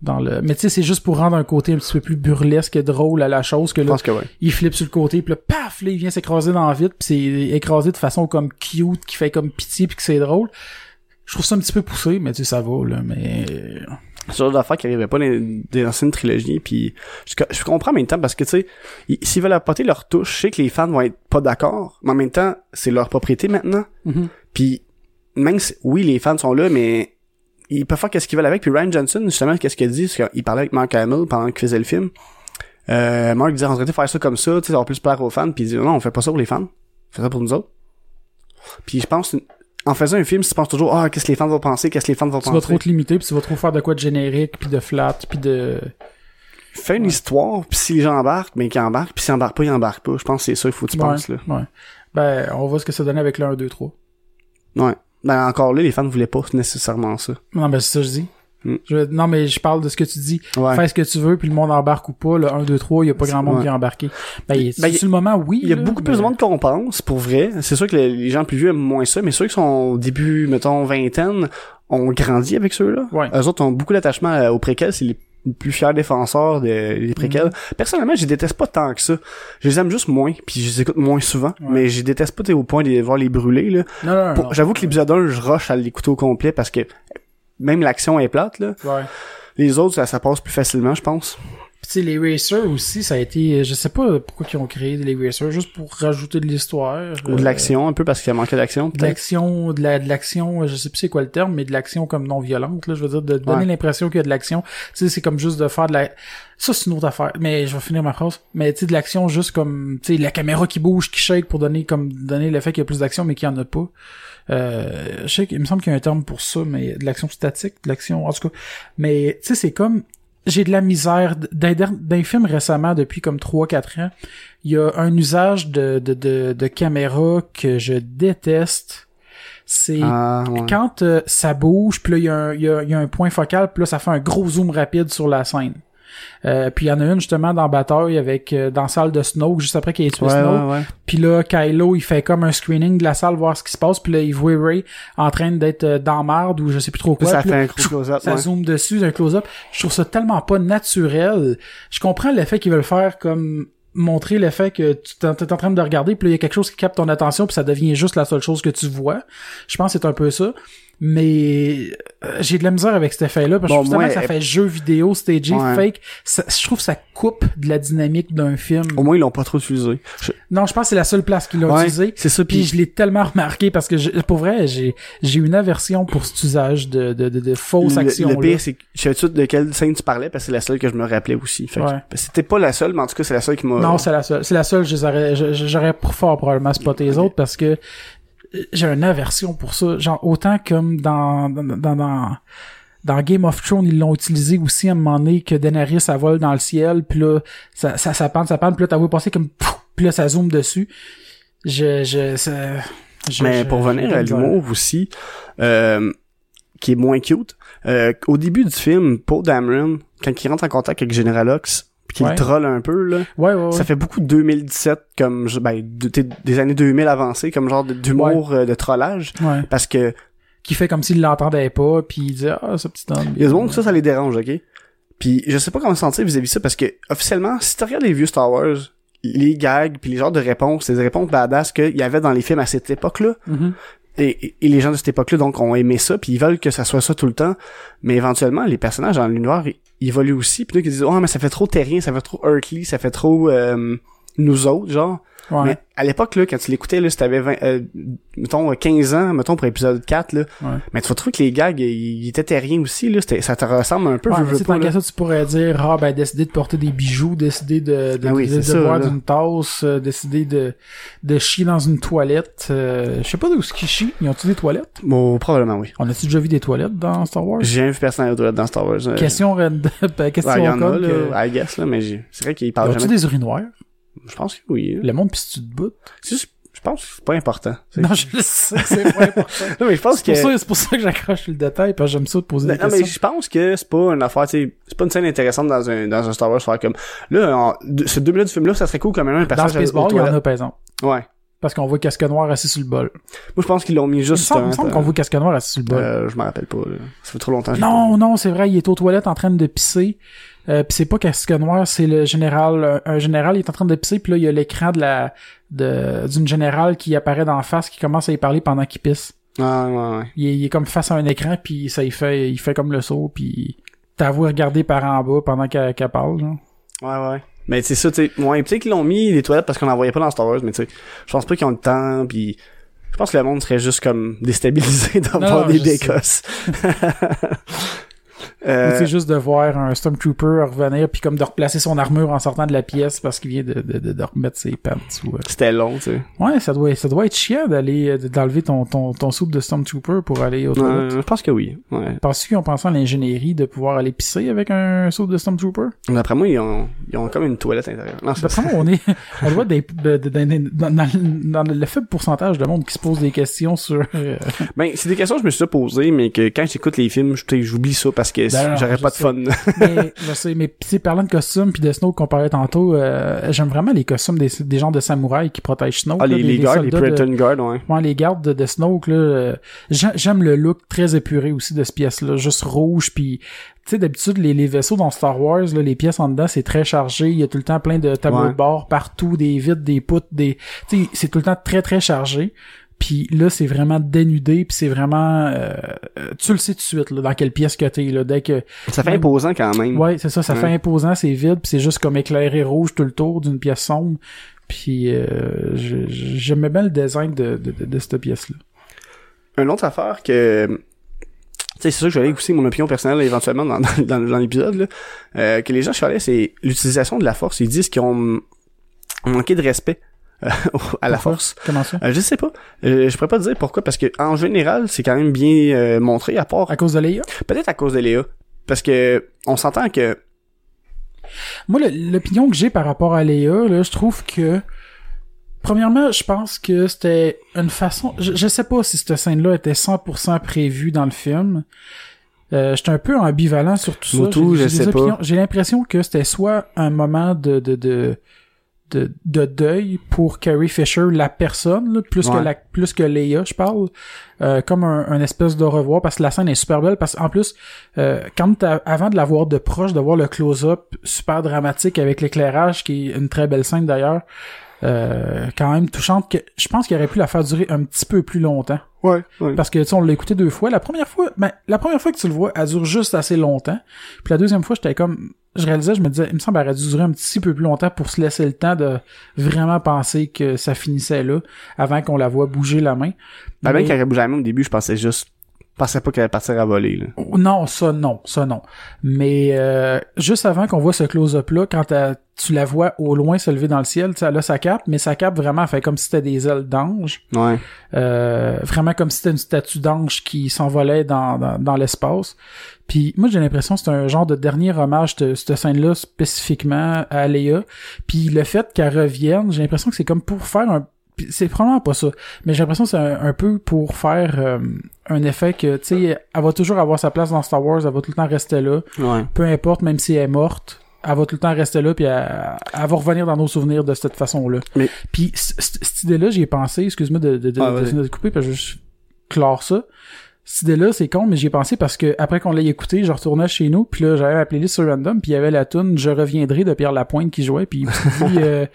dans le mais tu sais c'est juste pour rendre un côté un petit peu plus burlesque et drôle à la chose que là que ouais. il flippe sur le côté puis là paf là il vient s'écraser dans la vitre puis c'est écrasé de façon comme cute qui fait comme pitié puis que c'est drôle je trouve ça un petit peu poussé mais tu sais ça va là mais C'est genre d'affaires qui arrivaient pas dans les anciennes trilogies puis je, je comprends en même temps parce que tu sais ils- s'ils veulent apporter leur touche je sais que les fans vont être pas d'accord mais en même temps c'est leur propriété maintenant. Mhm. puis même si, oui les fans sont là mais ils peuvent faire qu'est-ce qu'ils veulent avec. Puis Ryan Johnson justement qu'est-ce qu'il dit? C'est qu'il parlait avec Mark Hamill pendant qu'il faisait le film. Euh, Mark disait on devrait faire ça comme ça tu sais ça va plus plaire aux fans. Puis il dit non on fait pas ça pour les fans. On fait ça pour nous autres. Puis je pense en faisant un film tu penses toujours ah qu'est-ce que les fans vont penser qu'est-ce que les fans vont tu vas penser? trop te limiter puis tu vas trop faire de quoi de générique puis de flat puis de Fais une histoire, puis si les gens embarquent, ben qu'ils embarquent, puis s'ils embarquent pas, ils embarquent pas. Je pense que c'est ça qu'il faut que tu penses, là. ouais ben on voit ce que ça donnait avec le 1 2 3 Ouais. Ben encore là, les fans voulaient pas nécessairement ça. non ben c'est ça que je dis Mm. Je- non mais je parle de ce que tu dis Ouais. fais ce que tu veux puis le monde embarque ou pas le 1 2 3 il y a pas grand monde Ouais. qui est embarqué ben, il- Ben, le moment oui Il y a là, beaucoup mais- plus de monde qu'on pense, pour vrai. C'est sûr que les, les gens plus vieux aiment moins ça, mais ceux qui sont au début, mettons, vingtaine, ont grandi avec ceux-là. Ouais. Eux autres ont beaucoup d'attachement euh, aux préquels, c'est les plus fiers défenseurs des, des préquels. Mm-hmm. Personnellement, je les déteste pas tant que ça. Je les aime juste moins, puis je les écoute moins souvent, mais je déteste pas t'sais, au point de les voir les brûler, là. non non, non, Pour- non. J'avoue que l'épisode 1, je rush à l'écouter au complet parce que même l'action est plate, là. ouais Les autres, ça, ça passe plus facilement, je pense. Sais, les racers aussi, ça a été, je sais pas pourquoi ils ont créé les racers, juste pour rajouter de l'histoire. Ou de euh, l'action, un peu, parce qu'il y a manqué d'action, De l'action, de la, de l'action, je sais plus c'est quoi le terme, mais de l'action comme non violente, là, je veux dire, de donner Ouais. l'impression qu'il y a de l'action. Tu sais, c'est comme juste de faire de la, ça c'est une autre affaire, mais je vais finir ma phrase. Mais tu sais, de l'action juste comme, tu sais, la caméra qui bouge, qui shake pour donner comme, donner l'effet qu'il y a plus d'action, mais qu'il y en a pas. Euh, je sais qu'il me semble qu'il y a un terme pour ça, mais de l'action statique, de l'action, en tout cas. Mais, tu sais, c'est comme, j'ai de la misère. D'un film récemment depuis comme 3-4 ans il y a un usage de de de, de caméra que je déteste. C'est Ah, ouais. quand euh, ça bouge puis là il y, a un- il y a, il y a un point focal puis là ça fait un gros zoom rapide sur la scène euh, puis il y en a une justement dans Bataille avec euh, dans la salle de Snoke juste après qu'il ait tué Ouais, Snoke ouais, puis là, Kylo, il fait comme un screening de la salle, voir ce qui se passe. Puis là, il voit Ray en train d'être euh, dans marde ou je sais plus trop Puis quoi. ça Puis fait là, un close-up, Ça zoome dessus d'un close-up. Je trouve ça tellement pas naturel. Je comprends l'effet qu'ils veulent faire comme montrer l'effet que tu t'es en train de regarder puis là, il y a quelque chose qui capte ton attention puis ça devient juste la seule chose que tu vois. Je pense que c'est un peu ça. Mais euh, j'ai de la misère avec cet effet-là parce que Bon, moi, que ça fait jeu vidéo, stagé, Ouais. fake. Ça- je trouve que ça coupe de la dynamique d'un film. Au moins, ils l'ont pas trop utilisé. Je- Non, je pense que c'est la seule place qu'ils l'ont Ouais, utilisé. c'est ça, Puis je l'ai tellement remarqué parce que je- pour vrai, j'ai j'ai une aversion pour cet usage de de de, de fausses le, actions. le pire, c'est je savais tout de quelle scène tu parlais parce que c'est la seule que je me rappelais aussi. Ouais. c'était pas la seule, mais en tout cas, c'est la seule qui m'a... Non, c'est la seule. C'est la seule. J'aurais pour fort probablement spoté les autres parce que j'ai une aversion pour ça. Genre autant comme dans dans dans, dans dans Game of Thrones, ils l'ont utilisé aussi à un moment donné que Daenerys, ça vole dans le ciel, puis là, ça, ça, ça pente, ça pente, puis là, t'as vu passer comme, puis là, ça zoome dessus. Je, je, ça, je- Mais je- pour j'ai venir de la à l'humour aussi, euh, qui est moins cute, euh, au début du film, Paul Dameron, quand il rentre en contact avec General Hux, Ouais. troll un peu, là, Ouais, ouais, ça fait beaucoup de 2017 comme, ben, de- des années 2000 avancées, comme genre d'humour euh, de trollage, Ouais. parce que Qui fait comme s'il l'entendait pas, puis il dit, ah, ce petit homme. il y a que ça, ça les dérange, ok? Puis je sais pas comment se sentir vis-à-vis de ça, parce que, officiellement, si tu regardes les vieux Star Wars, les gags puis les genres de réponses, des réponses badass qu'il y avait dans les films à cette époque-là, Mhm. et, et- les gens de cette époque-là donc ont aimé ça puis ils veulent que ça soit ça tout le temps. Mais éventuellement les personnages dans l'univers évoluent aussi puis là ils disent oh mais ça fait trop terrien ça fait trop Earthly ça fait trop euh, nous autres genre Ouais. mais à l'époque là quand tu l'écoutais là si t'avais 20, euh, mettons 15 ans mettons pour épisode 4 là Ouais. mais tu vas trouver que les gags ils, étaient terriens aussi là c'était ça te ressemble un peu Ouais, veux, pas, là. ça, tu pourrais dire, ah, ben, décider de porter des bijoux, décider de, de, Ah oui, de, c'est de ça, boire d'une tasse, euh, décider de, de chier dans une toilette. euh, je sais pas d'où ce qu'ils chient. Ils ont-tu des toilettes? bon probablement oui On a-tu déjà vu des toilettes dans Star Wars? j'ai jamais vu personne autour dans Star Wars euh, Question random, ben, question ouais, il y en a là que- I guess là mais c'est vrai qu'ils parlent jamais des urinoirs? Je pense que oui là. Le monde pis tu te bout. C'est juste- je pense que c'est pas important Non, je le sais, c'est pas important. non mais je pense C'est que pour, ça, c'est pour ça que j'accroche le détail, parce que j'aime ça de poser Non, des non, mais questions. je pense que c'est pas une affaire, c'est pas une scène intéressante dans un, dans un Star Wars, faire comme, là, en, ce deux minutes du film-là, ça serait cool quand même un Dans personnage Spaceball, aux il y en a, par exemple. Ouais. Parce qu'on voit Casque Noir assis sur le bol. Moi, je pense qu'ils l'ont mis juste semble, il me justement, semble qu'on voit Casque Noir assis sur le bol. euh, je m'en rappelle pas, là. Ça fait trop longtemps. non, non, c'est vrai, il est aux toilettes en train de pisser. Euh, puis c'est pas Casque Noir, c'est le général. Un, un général, il est en train de pisser, puis là, il y a l'écran de la de d'une générale qui apparaît d'en face, qui commence à y parler pendant qu'il pisse. pas. Ouais, ouais. Il est, il est comme face à un écran, puis ça il fait, il fait comme le saut, puis t'as vu regarder par en bas pendant qu'elle qu'elle parle. Genre. Ouais, ouais. Mais c'est ça, tu sais. Ouais, peut-être qu'ils l'ont mis, les toilettes, parce qu'on n'en voyait pas dans Star Wars, mais tu sais, je pense pas qu'ils ont le temps, puis je pense que le monde serait juste comme déstabilisé d'avoir des. Ou euh, C'est juste de voir un Stormtrooper revenir, puis comme de replacer son armure en sortant de la pièce parce qu'il vient de, de, de, de remettre ses pants. Ou, euh. c'était long, tu sais. Ouais, ça doit, ça doit être chiant d'aller, euh, d'enlever ton, ton, ton soupe de Stormtrooper pour aller au toilette. je pense que oui. Ouais. Penses-tu qu'ils ont pensé à l'ingénierie de pouvoir aller pisser avec un soupe de Stormtrooper? D'après moi, ils ont, ils ont comme une toilette intérieure. C'est D'après moi, on est, on de- dans, dans, dans le faible pourcentage de monde qui se pose des questions sur, euh, Ben, c'est des questions que je me suis posées, mais que quand j'écoute les films, j'oublie ça parce que j'aurais pas de fun. mais je sais, mais parlant de costumes puis de Snoke qu'on parlait tantôt, euh, j'aime vraiment les costumes des, des gens de samouraïs qui protègent Snoke. ah, là, les, les des guards, les Praetorian Guard, ouais. Ouais, les gardes de, de Snoke, là, euh, j'ai- j'aime le look très épuré aussi de cette pièce-là, juste rouge, puis tu sais, d'habitude, les, les vaisseaux dans Star Wars, là, les pièces en dedans, c'est très chargé, il y a tout le temps plein de tableaux Ouais. de bord partout, des vitres, des poutres, des... Tu sais, c'est tout le temps très, très chargé. Puis là, c'est vraiment dénudé, puis c'est vraiment... euh, euh, tu le sais tout de suite, là, dans quelle pièce que t'es, là, dès que... Ça fait imposant quand même. Ouais, c'est ça, ça Ouais. fait imposant, c'est vide, puis c'est juste comme éclairé rouge tout le tour d'une pièce sombre. Puis euh, j'aimais bien le design de, de, de, de cette pièce-là. Une autre affaire que tu sais, c'est sûr que aller aussi mon opinion personnelle éventuellement dans, dans, dans, dans l'épisode, là, euh, que les gens chialaient, c'est l'utilisation de la force. Ils disent qu'ils ont, manqué de respect à la force. Comment ça? Euh, je sais pas. Euh, je pourrais pas te dire pourquoi, parce que en général, c'est quand même bien euh, montré, à part À cause de Leia? peut-être à cause de Léa. Parce que on s'entend que Moi, l'opinion que j'ai par rapport à Leia, là, je trouve que Premièrement, je pense que c'était une façon. Je, je sais pas si cette scène-là était 100% prévue dans le film. Euh, j'étais un peu ambivalent sur tout ça. Moutou, opinions- J'ai l'impression que c'était soit un moment de de de de, de deuil pour Carrie Fisher, la personne, là, plus Ouais. que la plus que Leia, je parle, euh, comme un, un espèce de revoir parce que la scène est super belle parce qu'en plus, euh, quand avant de la voir de proche, de voir le close-up super dramatique avec l'éclairage, qui est une très belle scène d'ailleurs, euh, quand même touchante, que je pense qu'il aurait pu la faire durer un petit peu plus longtemps. Ouais, ouais. Parce que, tu sais, on l'a écouté deux fois. La première fois, ben, la première fois que tu le vois, elle dure juste assez longtemps. Puis la deuxième fois, j'étais comme, je réalisais, je me disais, il me semble qu'elle aurait dû durer un petit peu plus longtemps pour se laisser le temps de vraiment penser que ça finissait là, avant qu'on la voit bouger la main. Ben, même Mais- quand elle bougeait la main au début, je pensais juste pensais pas qu'elle allait partir à voler là. Non, ça non, ça non. Mais euh, juste avant qu'on voit ce close-up là, quand tu la vois au loin se lever dans le ciel, elle a sa cape, mais sa cape vraiment fait comme si c'était des ailes d'ange. Ouais. Euh, vraiment comme si c'était une statue d'ange qui s'envolait dans, dans, dans l'espace. Puis moi j'ai l'impression que c'est un genre de dernier hommage de cette scène-là spécifiquement à Léa. Puis le fait qu'elle revienne, j'ai l'impression que c'est comme pour faire un c'est probablement pas ça, mais j'ai l'impression que c'est un, un peu pour faire euh, un effet que, tu sais, elle va toujours avoir sa place dans Star Wars, elle va tout le temps rester là, Ouais. peu importe, même si elle est morte, elle va tout le temps rester là, puis elle, elle va revenir dans nos souvenirs de cette façon-là. Mais- Puis cette idée-là, j'y ai pensé, excuse-moi de, de, de, Ah, de, vas-y. de couper, parce que je clore ça. Cette idée-là, c'est con, mais j'y ai pensé parce que après qu'on l'ait écouté, je retournais chez nous, puis là, j'avais playlist sur Random, puis il y avait la tune Je reviendrai de Pierre Lapointe qui jouait, puis puis, euh,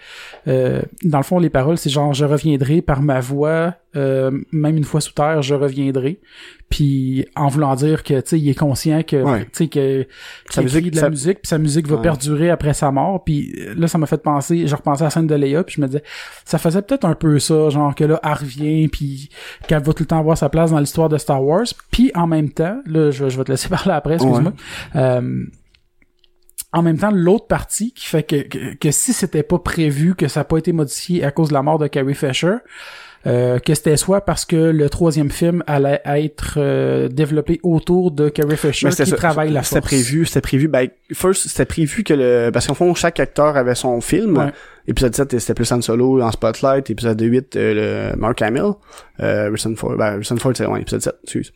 euh, dans le fond, les paroles, c'est genre Je reviendrai par ma voix, euh, même une fois sous terre, je reviendrai. Puis en voulant dire que, tu sais, il est conscient que, Ouais. tu sais, que Sa musique- de la sa- musique, puis sa musique va Ouais. perdurer après sa mort. Puis là, ça m'a fait penser, je repensais à la scène de Leia, puis je me disais, ça faisait peut-être un peu ça, genre que là, elle revient, puis qu'elle va tout le temps avoir sa place dans l'histoire de Star Wars. Puis en même temps, là, je, je vais te laisser parler après, excuse-moi. Euh, en même temps, l'autre partie qui fait que, que, que si c'était pas prévu, que ça n'a pas été modifié à cause de la mort de Carrie Fisher, euh, que c'était soit parce que le troisième film allait être euh, développé autour de Carrie Fisher c'était qui ça. travaille la C'était force. prévu, c'était prévu. Ben, first, c'était prévu que le, parce qu'en fond, chaque acteur avait son film. Ouais. Épisode 7, c'était plus Han Solo en Spotlight. Épisode 8, euh, le Mark Hamill. Euh, Harrison Ford, ben, Harrison Ford, c'est, ouais, épisode 7, excuse.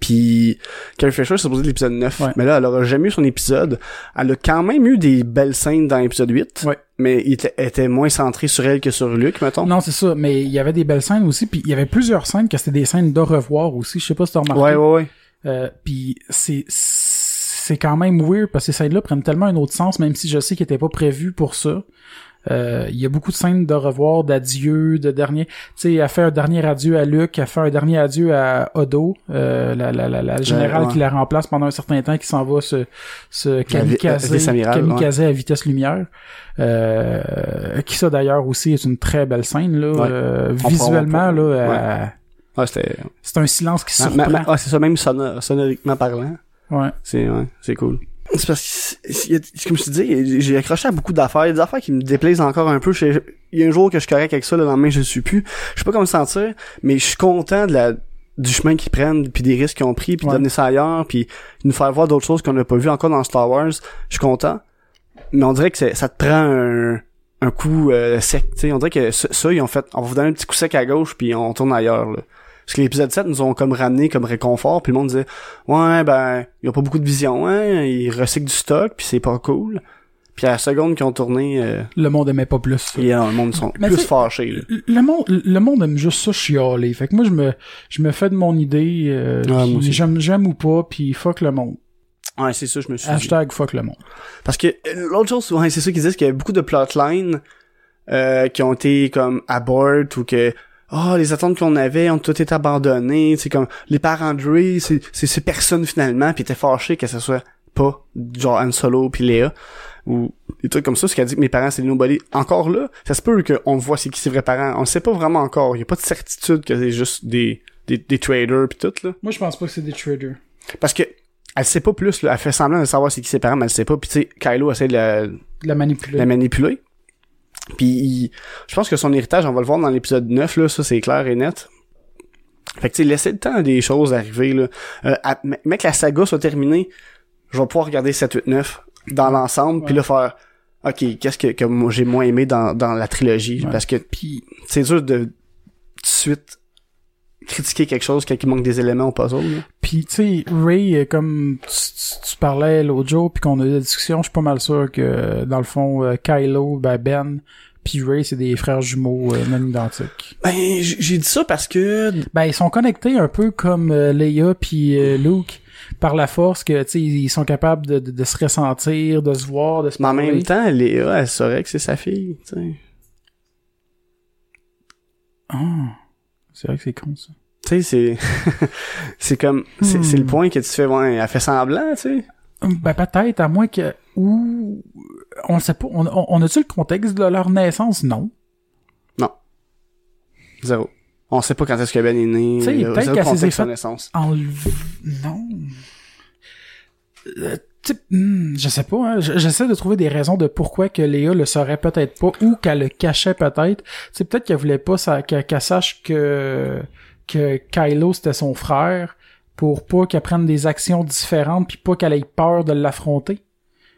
Puis Carrie Fisher, c'est supposé l'épisode 9. Ouais. Mais là, elle aura jamais eu son épisode. Elle a quand même eu des belles scènes dans l'épisode 8. Ouais. Mais il était, moins centré sur elle que sur Luc, mettons. Non, c'est ça, mais il y avait des belles scènes aussi, puis il y avait plusieurs scènes que c'était des scènes de revoir aussi, je sais pas si t'as remarqué. Ouais, ouais, ouais. Euh, puis c'est c'est quand même weird parce que ces scènes-là prennent tellement un autre sens, même si je sais qu'ils étaient pas prévus pour ça. Euh, Il y a beaucoup de scènes de revoir, d'adieu, de dernier. Tu sais, elle fait un dernier adieu à Luc, elle fait un dernier adieu à Odo, euh, la, la, la, la générale ouais. qui la remplace pendant un certain temps, qui s'en va se, se kamikaze, kamikaze à vitesse lumière. Euh, qui ça d'ailleurs aussi est une très belle scène là. Ouais. Euh, visuellement là, euh, Ouais, c'est un silence qui surprend. ouais, c'est ça, même sonor- sonoriquement parlant. Ouais. C'est, ouais, c'est cool. C'est parce que, comme je te dis, j'ai accroché à beaucoup d'affaires. Il y a des affaires qui me déplaisent encore un peu. Je- Il y a un jour que je suis correct avec ça, le lendemain, je le suis plus. Je sais pas comment me sentir, mais je suis content de la, du chemin qu'ils prennent, puis des risques qu'ils ont pris, puis Ouais. d'amener ça ailleurs, puis de nous faire voir d'autres choses qu'on n'a pas vu encore dans Star Wars. Je suis content. Mais on dirait que ça te prend un, un coup euh, sec. tu sais. On dirait que ça, ça, ils ont fait, on va vous donner un petit coup sec à gauche, puis on tourne ailleurs. Là. Parce que l'épisode 7 nous ont comme ramené comme réconfort, puis le monde disait Ouais, ben, ils ont pas beaucoup de vision, hein, ils recyclent du stock, puis c'est pas cool. Puis à la seconde qu'ils ont tourné, euh, Le monde aimait pas plus. ça. il a le monde sont Mais plus fâchés. Là. Le monde, le monde aime juste ça chialer. Fait que moi, je me, je me fais de mon idée, euh, Ouais, aussi. j'aime, j'aime ou pas, puis fuck le monde. Ouais, c'est ça, je me suis dit. Hashtag fuck le monde. Parce que euh, l'autre chose, ouais, c'est ça qu'ils disent qu'il y a beaucoup de plotlines euh, qui ont été comme abort ou que oh les attentes qu'on avait ont tout été abandonnées, c'est comme les parents de Rey, c'est c'est ces personnes finalement puis étaient fâchés que ce soit pas genre Han Solo puis Léa ou des trucs comme ça, ce qui a dit que mes parents c'est nobody. Encore là, ça se peut qu'on voit c'est qui ses vrais parents, on le sait pas vraiment encore, il y a pas de certitude que c'est juste des des, des traders puis tout là. Moi, je pense pas que c'est des traders. Parce que elle sait pas plus, là. elle fait semblant de savoir c'est qui ses parents, mais elle sait pas. Puis tu sais, Kylo essaie de la, De la manipuler. la manipuler. Puis il- je pense que son héritage, on va le voir dans l'épisode 9, là, ça c'est clair et net. Fait que tu sais, laisser le temps à des choses arriver, là. Euh, à- mais que la saga soit terminée, je vais pouvoir regarder 7, 8, 9 dans l'ensemble, puis là faire OK, qu'est-ce que, que moi j'ai moins aimé dans, dans la trilogie? Ouais. Parce que Puis, c'est dur de tout de suite critiquer quelque chose quand il manque des éléments au puzzle. là. puis tu sais, Ray, euh, comme tu, tu- tu parlais l'autre jour, puis qu'on a eu la discussion, je suis pas mal sûr que, dans le fond, euh, Kylo, ben, Ben, puis Ray, c'est des frères jumeaux euh, non identiques. Ben, j'ai dit ça parce que Ben, ils sont connectés un peu comme euh, Leia puis euh, Luke par la force que, tu sais, ils sont capables de, de, de se ressentir, de se voir, de se Mais en même temps, Léa, elle saurait que c'est sa fille, tu sais. Ah, c'est vrai que c'est con, ça. Tu sais, c'est... c'est comme... C'est Hmm. le point que tu fais, ouais, elle fait semblant, tu sais. Ben, peut-être, à moins que... Ou... On sait pas. On, on, a-tu le contexte de leur naissance? Non. Zéro. On sait pas quand est-ce que Ben est né. Tu sais, peut-être qu'elle s'est fait-. Enlever... Non. Euh, sais, hmm, je sais pas, hein. J'essaie de trouver des raisons de pourquoi que Léa le saurait peut-être pas ou qu'elle le cachait peut-être. C'est peut-être qu'elle voulait pas qu'elle sache que que Kylo c'était son frère pour pas qu'elle prenne des actions différentes puis pas qu'elle ait peur de l'affronter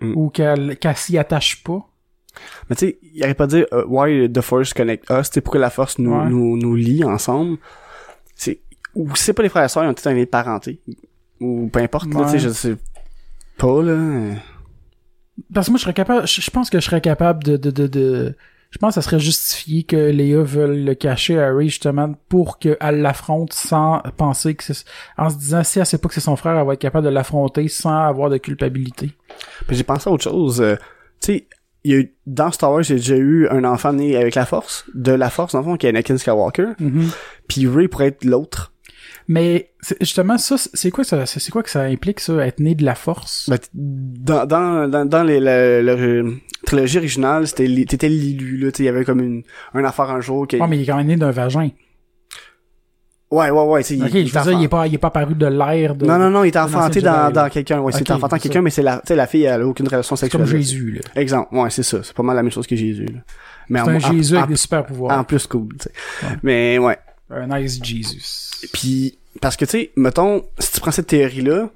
Mm. ou qu'elle qu'elle s'y attache pas. Mais tu sais, il aurait pas dit euh, why the force connect us, sais pourquoi la force nous, Ouais. nous, nous lie ensemble? C'est ou c'est pas les frères et sœurs, ils ont tout un lien de parenté ou peu importe, là, Ouais. tu sais, je sais pas là. Parce que moi je serais capable je je pense que je serais capable de de de, de je pense que ça serait justifié que Léa veuille le cacher à Ray justement pour qu'elle l'affronte sans penser que c'est en se disant si elle sait pas que c'est son frère elle va être capable de l'affronter sans avoir de culpabilité. J'ai pensé à autre chose. euh, tu sais, il y a eu, dans Star Wars, il y a déjà eu un enfant né avec la Force, de la Force, dans le fond, qui est Anakin Skywalker. Puis Ray pourrait être l'autre. Mais justement ça c'est quoi ça c'est quoi que ça implique ça être né de la force? Ben, dans, dans, dans, dans les, la, la- la trilogie originale, c'était, t'étais l'élu, là, il y avait comme une, un affaire un jour qui... Ouais, mais il est quand même né d'un vagin. Ouais, ouais, ouais, tu sais, Ok, il- il je veux était dire, il est pas, il est pas apparu de l'air de. Non, non, non, il est enfanté dans, dans quelqu'un, ouais, c'est Ok, enfantant c'est quelqu'un, mais c'est la, la fille, elle a aucune relation sexuelle. comme. Jésus, là. Exemple, ouais, c'est ça, c'est pas mal la même chose que Jésus, là. Mais C'est un en- Jésus en- avec des super pouvoirs. en plus cool, tu sais. Mais ouais. Un nice Jesus. Puis parce que tu sais, mettons, si tu prends cette théorie là,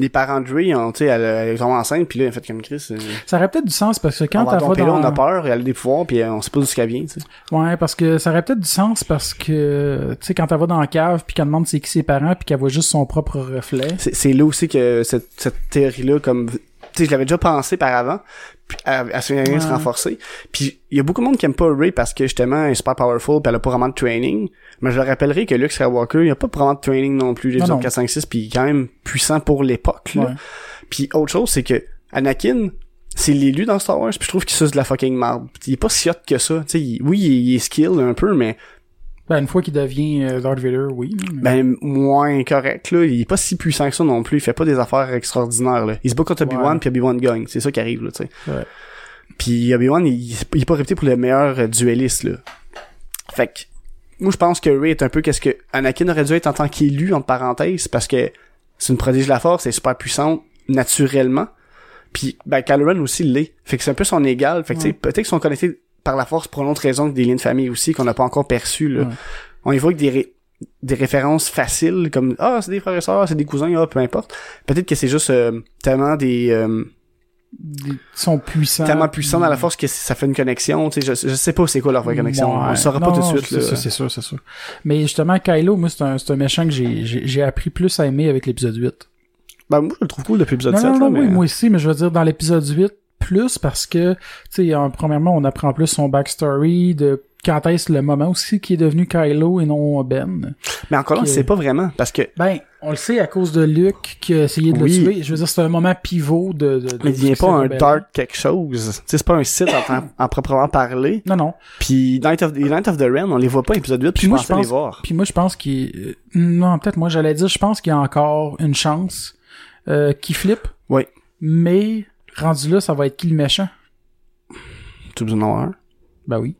les parents de Ray, ont, tu sais, elle, elle est tombée enceinte, puis là, elle a fait comme Chris. euh, Ça aurait peut-être du sens parce que quand va tomber là, on a dans... peur, elle a des pouvoirs, puis euh, on sait pas d'où qu'elle vient, tu sais. Ouais, parce que ça aurait peut-être du sens parce que, tu sais, quand elle va dans la cave puis qu'elle demande c'est qui ses parents puis qu'elle voit juste son propre reflet. C'est, là aussi que cette, cette théorie-là, comme, tu sais, je l'avais déjà pensé par avant, puis elle, elle se vient de se Ouais. renforcer. Puis il y a beaucoup de monde qui aime pas Ray parce que justement, elle est super powerful, puis elle a pas vraiment de training. Mais je le rappellerai que Luke Skywalker, il a pas vraiment de training non plus, autres non. 4, 5, 6, puis il est quand même puissant pour l'époque. Ouais. Puis autre chose, c'est que Anakin, c'est l'élu dans Star Wars, puis je trouve qu'il suce de la fucking marde. Il est pas si hot que ça. Tu sais, il- oui, il, il est skill un peu, mais Ben, une fois qu'il devient euh, Darth Vader, oui. mais- ben moins correct là. Il est pas si puissant que ça non plus. Il fait pas des affaires extraordinaires là. Il se bat contre Obi-Wan Ouais. puis Obi-Wan gagne. C'est ça qui arrive là, tu sais. Ouais. Puis Obi-Wan, il, il est pas réputé pour le meilleur euh, duelliste là. Fait que moi je pense que Ray est un peu qu'est-ce que Anakin aurait dû être en tant qu'élu entre parenthèses parce que c'est une prodige de la force, elle est super puissante naturellement. Puis ben aussi l'est. Fait que c'est un peu son égal. Fait que tu sais, peut-être qu'ils sont connectés par la force pour une autre raison que des liens de famille aussi qu'on n'a pas encore perçu là. Ouais. On y voit que des ré- des références faciles comme ah c'est des frères et sœurs, c'est des cousins, ah peu importe. Peut-être que c'est juste euh, tellement des euh, sont puissants. tellement puissants dans la force que ça fait une connexion, tu sais je, je sais pas c'est quoi leur vraie connexion, on le saura Non, pas tout de suite c'est- sûr, c'est sûr. Mais justement, Kylo, moi, c'est un, un méchant que j'ai, appris plus à aimer avec l'épisode 8. Ben moi je le trouve cool depuis l'épisode Non, 7 non, là, non, mais oui, moi aussi, mais je veux dire, dans l'épisode 8, plus parce que, tu sais, en- premièrement, on apprend plus son backstory de quand est-ce le moment aussi qui est devenu Kylo et non Ben. mais encore là, que- c'est pas vraiment parce que Ben, on le sait à cause de Luke qui a essayé de Oui. le tuer. Je veux dire, c'est un moment pivot de... de, de mais il devient succès pas un rebelle. dark quelque chose. Tu sais c'est pas un site en, en- en proprement parler. Non, non. Puis Night of, Night of the Ren, on les voit pas épisode 8, puis je moi, pensais les voir. Puis moi, je pense qu'il... euh, Non, peut-être moi, j'allais dire, je pense qu'il y a encore une chance euh, qu'il flippe. Oui. Mais, rendu là, ça va être qui le méchant? Tout besoin d'en avoir un. Ben oui.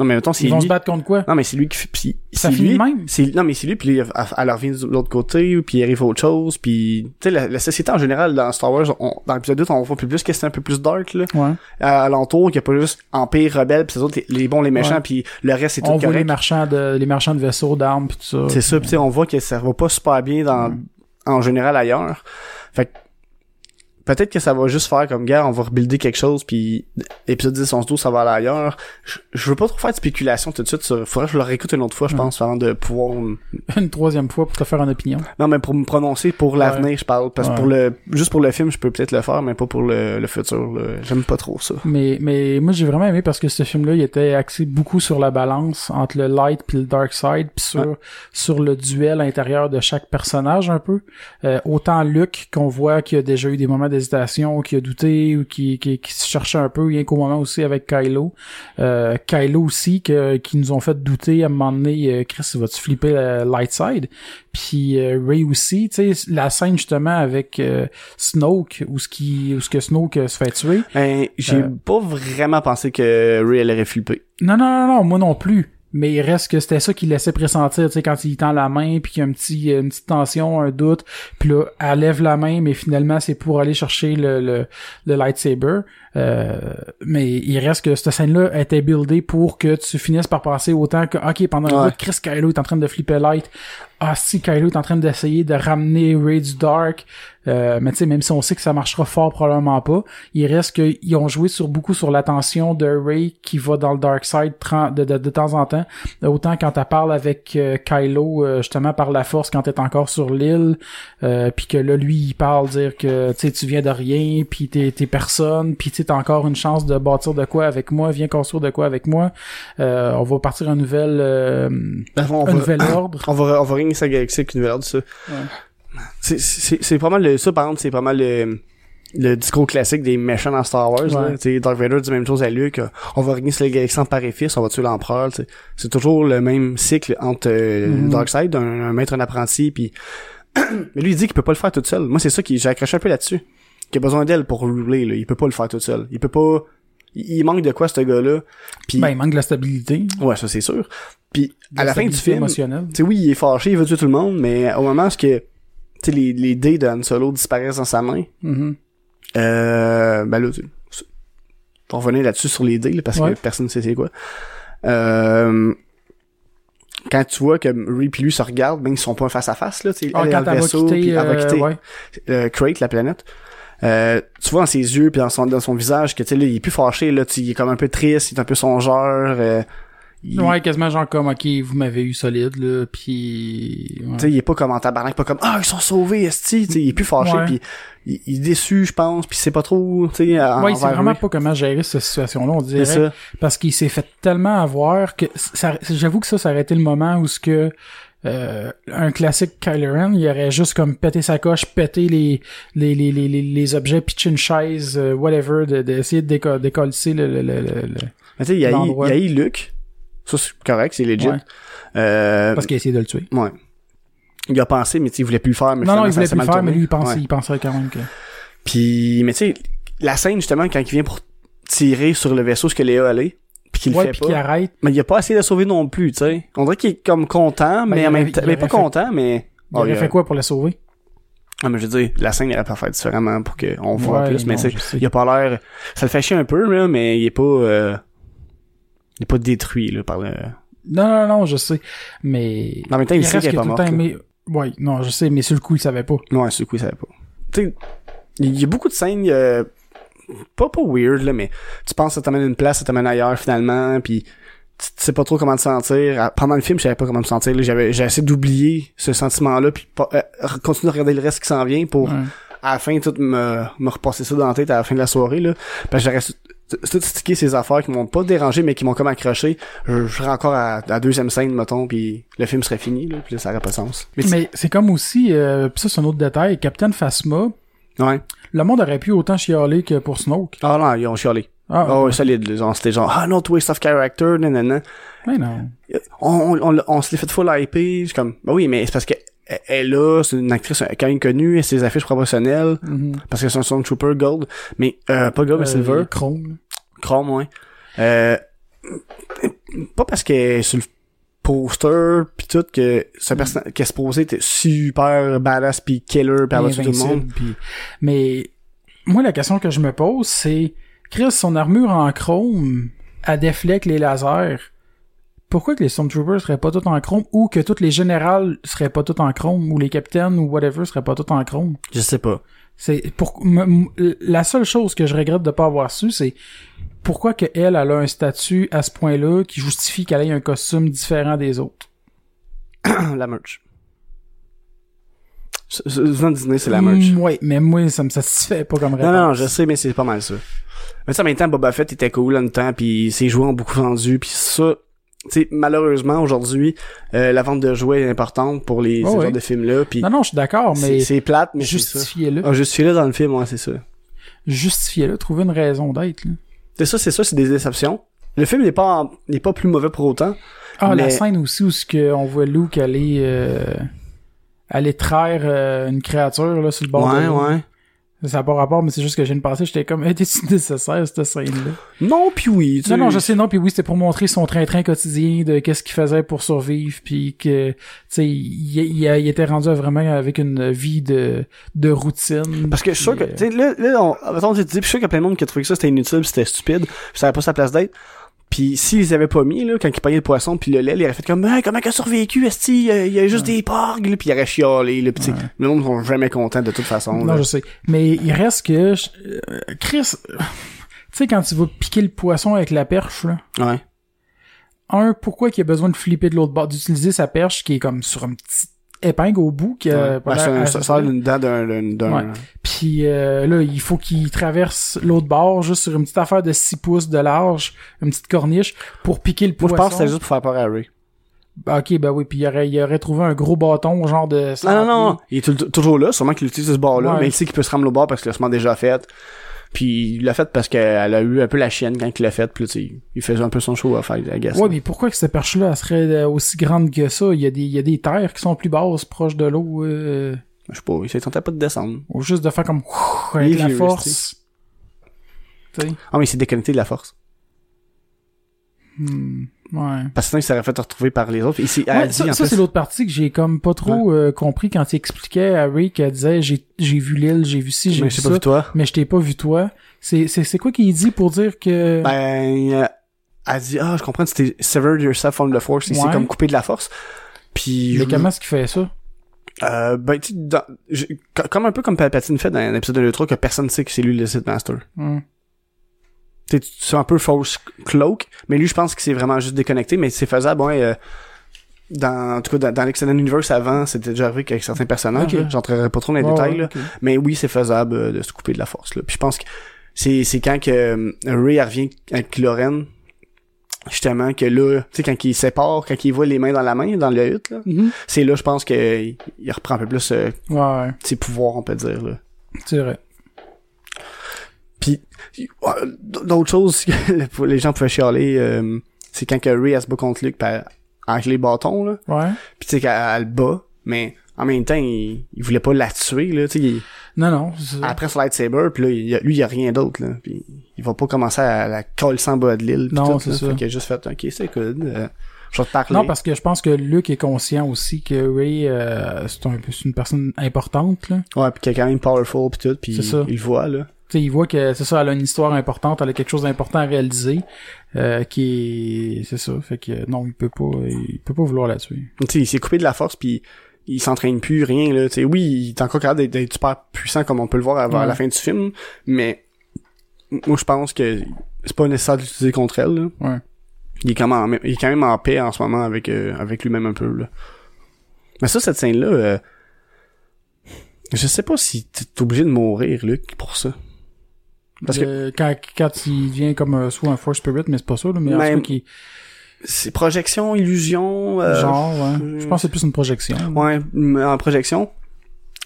Non mais mettons c'est Ils vont lui. se battre contre quoi? Non mais c'est lui qui fait puis Ça finit lui. même? C'est non mais c'est lui puis elle, elle revient de l'autre côté puis il arrive autre chose puis tu sais la, la société en général dans Star Wars on, dans l'épisode 2 on voit plus plus que c'est un peu plus dark là Ouais. à, alentour qu'il y a pas juste empire rebelle puis c'est autres les bons les méchants puis le reste c'est tout On voit les correct. marchands de, les marchands de vaisseaux, d'armes pis tout ça. C'est ça puis tu sais on voit que ça va pas super bien dans en général ailleurs. Fait que peut-être que ça va juste faire comme gars, on va rebuilder quelque chose puis épisode 10 11 12 ça va aller ailleurs. Je, je veux pas trop faire de spéculation tout de suite sur faudrait que je le réécoute une autre fois je pense avant de pouvoir Une troisième fois pour te faire une opinion. Non, mais pour me prononcer pour l'avenir, je parle. Parce que Ouais. pour le, juste pour le film, je peux peut-être le faire, mais pas pour le, le futur. là. J'aime pas trop ça. Mais, mais moi, j'ai vraiment aimé parce que ce film-là, il était axé beaucoup sur la balance entre le light puis le dark side, puis sur, sur le duel intérieur de chaque personnage un peu. Euh, autant Luke qu'on voit qu'il a déjà eu des moments d'hésitation, qu'il a douté ou qui, qui, qui se cherchait un peu, rien qu'au moment aussi avec Kylo. Euh, Kylo aussi, que, qui nous ont fait douter à un moment donné, euh, Chris, vas-tu flipper le light side? Puis euh, Ray aussi, tu sais, la scène justement avec euh, Snoke, où ce qui, où ce que Snoke se fait tuer. Ben, j'ai pas vraiment pensé que Ray elle aurait flippé. Non, non, non, non, moi non plus. Mais il reste que c'était ça qui laissait pressentir, tu sais, quand il tend la main, puis qu'il y a un petit, une petite tension, un doute, puis là, elle lève la main, mais finalement, c'est pour aller chercher le, le, le lightsaber. Euh, mais il reste que cette scène-là était buildée pour que tu finisses par passer autant que, ok, pendant Ouais. bout, Chris Kylo est en train de flipper light. Ah, si Kylo est en train d'essayer de ramener Ray du Dark. Euh, mais tu sais, même si on sait que ça marchera fort probablement pas, il reste qu'ils ont joué sur beaucoup sur l'attention de Ray qui va dans le Dark Side de, de, de temps en temps. Autant quand elle parle avec euh, Kylo, euh, justement par la force quand est encore sur l'île, euh, puis que là, lui, il parle dire que tu sais, tu viens de rien, puis t'es, t'es personne, puis tu encore une chance de bâtir de quoi avec moi, viens construire de quoi avec moi. Euh, on va partir un nouvel, euh, Ben, on, un va, nouvel ordre. on va, on va régner sa galaxie avec une nouvelle ordre, ça. C'est, c'est, pas mal le, ça, par exemple, c'est pas mal le, le discours classique des méchants dans Star Wars, là. Ouais. Sais, Darth Vader dit la même chose à Luke. euh, On va régner sur la galaxie en père et fils, on va tuer l'empereur. C'est toujours le même cycle entre euh, Mhm. Darkseid, un, un maître, un apprenti, puis mais lui il dit qu'il peut pas le faire tout seul. Moi c'est ça qui j'ai accroché un peu là-dessus. Qu'il a besoin d'elle pour rouler là, il peut pas le faire tout seul. Il peut pas il, manque de quoi ce gars-là. Puis Ben, il manque de la stabilité. ouais, ça c'est sûr. Puis à la fin du film, tu oui, il est fâché, il veut tuer tout le monde, mais au moment où ce que tu sais les les dés de Han Solo disparaissent dans sa main, Mhm. euh, ben là, tu- on revenir là-dessus sur les dés, là, parce Ouais. que personne ne sait c'est quoi. Euh, quand tu vois que Ray puis lui se regardent, ben ils sont pas face à face là, tu sais, Ah, elle est quand dans elle le va vaisseau, quitter, puis elle va euh, quitter ouais. euh, Crate, la planète. Euh, tu vois dans ses yeux puis dans son dans son visage que tu sais là, il est plus fâché là, il est comme un peu triste, il est un peu songeur. Euh, il, Ouais, quasiment genre comme, ok, vous m'avez eu solide, là, puis... ouais. Tu sais, il est pas comme en tabarnak, pas comme ah ils sont sauvés, esti, tu sais, il est plus fâché Ouais. puis il, il est déçu, je pense, puis c'est pas trop, tu sais, en- Ouais, il sait vraiment lui. pas comment gérer cette situation-là, on dirait. Ça. Parce qu'il s'est fait tellement avoir que j'avoue que ça, ça aurait été le moment où ce que euh, un classique Kylo Ren, il aurait juste comme pété sa coche, pété les les les les, les, les objets, pitcher une chaise, euh, whatever, de- d'essayer de, déco décoller le, le, le, le- le- Mais tu sais, il y a l'endroit. il y a eu Luke. Ça c'est correct, c'est legit. Ouais. Euh, parce qu'il a essayé de le tuer. ouais. Il a pensé, mais tu sais, il voulait plus le faire. Mais Non, non, il voulait plus le faire, mais lui, il pensait, Ouais. il pensait quand même que. Puis, mais tu sais, la scène justement quand il vient pour tirer sur le vaisseau ce que Léa allait, puis qu'il le fait pas. arrête. Mais il a pas essayé de sauver non plus, tu sais. On dirait qu'il est comme content, Ben, mais il en même aurait- temps, il mais pas fait- content, mais. Il Oh, aurait il a- fait quoi pour le sauver? Ah, mais je veux dire, la scène, il aurait pas fait différemment pour qu'on voit Ouais, plus, mais sais. il a pas l'air, ça le fait chier un peu, là, mais il est pas, euh, il est pas détruit, là, par le, Non, non, non, je sais. Mais. en même temps, il, sait qu'elle est qu'il a pas là. aimé- Ouais, non, je sais, mais sur le coup, il savait pas. Ouais, c'est le coup, il savait pas. Tu sais, il y a beaucoup de scènes, euh, pas, pas weird, là, mais tu penses que ça t'amène une place, ça t'amène ailleurs, finalement, puis tu sais pas trop comment te sentir. Ah, Pendant le film, je savais pas comment me sentir. J'avais, j'ai essayé d'oublier ce sentiment-là, puis euh, continuer de regarder le reste qui s'en vient pour, Ouais. à la fin, tout me, me repasser ça dans la tête à la fin de la soirée, là. Parce que j'aurais tout stické ces affaires qui m'ont pas dérangé, mais qui m'ont comme accroché. Je, je serais encore à, à la deuxième scène, mettons, puis le film serait fini, là, puis là, ça aurait pas de sens. Mais, Mais c'est comme aussi, euh, pis ça c'est un autre détail, Captain Phasma, ouais. le monde aurait pu autant chialer que pour Snoke. Ah non, ils ont chialé. Ah, Ah ouais, solide. C'était genre, ah non, twist of character, nanana. mais non. On, on, on, on se l'est fait full IP. Je suis comme, bah oui, mais c'est parce que elle- là, c'est une actrice quand même connue, elle a ses affiches promotionnelles, Mhm. parce que c'est un Stormtrooper Gold, mais, euh, pas Gold, mais Euh, Silver. Chrome. Chrome, ouais. Euh, pas parce qu'elle est sur le poster pis tout que ce personnage qu'elle se posait était super badass pis killer va tuer tout le monde. Puis- Mais moi, la question que je me pose, c'est Chris, son armure en chrome, elle déflecte les lasers. Pourquoi que les Stormtroopers seraient pas tous en chrome ou que tous les générales seraient pas tous en chrome ou les capitaines ou whatever seraient pas tous en chrome? Je sais pas. C'est pour la seule chose que je regrette de pas avoir su, c'est pourquoi que elle, a un statut à ce point-là qui justifie qu'elle ait un costume différent des autres? la merch. Souvent Disney, c'est la merch. Mm, ouais, mais moi, ça me satisfait pas comme réponse. Non, non, je sais, mais c'est pas mal ça. Mais ça, en même temps, Boba Fett était cool en même temps, puis ses jouets ont beaucoup vendu, puis ça, sais, malheureusement, aujourd'hui, euh, la vente de jouets est importante pour les Oh, ce ouais. genre de films-là, puis Non, non, je suis d'accord, mais c'est plate, mais justifiez-le. Ah, justifié-le dans le film, ouais, c'est ça. Justifiez-le, trouvez une raison d'être. là. C'est ça, c'est ça, c'est des déceptions. Le film n'est pas n'est pas plus mauvais pour autant. Ah, la scène aussi où ce que on voit Luke aller euh, aller traire euh, une créature là sur le bord de ouais, ouais. Ça n'a pas rapport, mais c'est juste que j'ai une pensée, j'étais comme, était-ce nécessaire, cette scène-là? Non, puis oui. tu Non, sais. non, je sais, non, puis oui, c'était pour montrer son train-train quotidien de qu'est-ce qu'il faisait pour survivre, puis que, tu sais, il, il, il était rendu vraiment avec une vie de, de routine. Parce que je suis sûr que, tu sais, là, là, on, te dis, puis je suis sûr qu'il y a plein de monde qui a trouvé que ça c'était inutile, pis c'était stupide, pis ça avait pas sa place d'être. Puis s'ils avaient pas mis, là, quand ils payaient le poisson puis le lait, ils auraient fait comme, hey, comment qu'elle a survécu, esti, il y a- juste des porgs, là, pis ils auraient chialé, là, pis tu sais, le monde sont jamais contents de toute façon, Non, là. je sais. Mais il reste que, je- euh, Chris, tu sais, quand tu vas piquer le poisson avec la perche, là, Ouais. un, pourquoi qu'il a besoin de flipper de l'autre bord, d'utiliser sa perche qui est comme sur un petit épingle au bout, qui Ouais. Ben, c'est assez ça sort d'une dent d'un, d'un, d'un- Ouais. Puis euh, là, il faut qu'il traverse l'autre bord juste sur une petite affaire de 6 pouces de large, une petite corniche, pour piquer le Moi, poisson. je pense que c'était juste pour faire peur à Ray. Ah, Ok, ben oui, puis il aurait, il aurait trouvé un gros bâton, genre de... Non, non, non, il est toujours là, sûrement qu'il utilise ce bord-là, mais il sait qu'il peut se ramener au bord parce que le sûrement déjà fait. Puis il l'a fait parce qu'elle a eu un peu la chienne quand il l'a fait, puis là, tu sais, il faisait un peu son show à faire, I guess. Ouais, mais pourquoi que cette perche-là serait euh, aussi grande que ça? Il y a des, il y a des terres qui sont plus basses, proches de l'eau, euh, Je sais pas, il s'est tenté pas de descendre. ou juste de faire comme ouf, avec la force. Tu sais? Ah, mais il s'est déconnecté de la force. Hmm, ouais. Parce que sinon, il s'aurait fait retrouver par les autres. Elle a Ouais, dit, ça, ça, c'est l'autre partie que j'ai comme pas trop euh, compris quand il expliquait à Ray qu'elle disait j'ai j'ai vu l'île, j'ai vu ci, j'ai vu ça, pas vu toi. mais je t'ai pas vu toi. C'est c'est c'est quoi qu'il dit pour dire que Ben, euh, elle dit ah je comprends t'es severed yourself from the force, Ouais. comme coupé de la force. Puis Mais je- comment est-ce qu'il fait ça? euh, ben tu sais, dans- comme un peu comme Palpatine fait dans un épisode de l'E3 que personne ne sait que c'est lui le Sith Master. Hmm. Tu sais, c'est un peu false cloak, mais lui je pense qu'il s'est vraiment juste déconnecté, mais c'est faisable ouais. euh, dans, en tout cas, dans, dans l'Extended Universe avant, c'était déjà arrivé avec certains personnages. J'entrerai pas trop dans les détails, ouais, là. Mais oui, c'est faisable euh, de se couper de la force. Là. Puis je pense que c'est c'est quand que euh, Ray revient avec Loren, justement que là, tu sais quand il sépare, quand il voit les mains dans la main dans le hutte, là, Mhm. c'est là je pense que il il reprend un peu plus euh, Ouais, ouais, ses pouvoirs, on peut dire. Là. c'est vrai. Puis d'autres choses que les gens pouvaient chialer, euh, c'est quand que Ray elle se bat contre Luke pis elle- avec les bâtons là. Ouais. Puis tu sais qu'elle elle le bat, mais en même temps il, il voulait pas la tuer là, tu sais. il- Non, non. après son lightsaber, puis là, il lui, il y a rien d'autre, là. Puis il va pas commencer à la coller sans bas de l'île. Non, tout, c'est ça. Fait qu'il a juste fait, ok, c'est good. euh, je vais te parler. Non, parce que je pense que Luke est conscient aussi que Ray, euh, c'est un une personne importante, là. Ouais, puis qu'il est quand même powerful, puis tout, C'est ça. il le voit, là. Sais, il voit que c'est ça, elle a une histoire importante, elle a quelque chose d'important à réaliser, euh, qui est, c'est ça, fait que non, il peut pas, il peut pas vouloir la tuer. Tu sais, il s'est coupé de la force, puis il s'entraîne plus, rien, là. Tu sais, oui, il est encore capable d'être- super puissant, comme on peut le voir avant Ouais. la fin du film, mais moi, je pense que c'est pas nécessaire de l'utiliser contre elle, là. Ouais. Il est quand même en, il est quand même en paix en ce moment avec, euh, avec lui-même un peu, là. Mais ça, cette scène-là, euh, je sais pas si t'es obligé de mourir, Luc, pour ça. Parce que quand, quand il vient comme euh, soit un Force Spirit, mais c'est pas ça, là, mais en tout cas, c'est projection, illusion, euh, genre, ouais. Je pense que c'est plus une projection. ouais, en projection.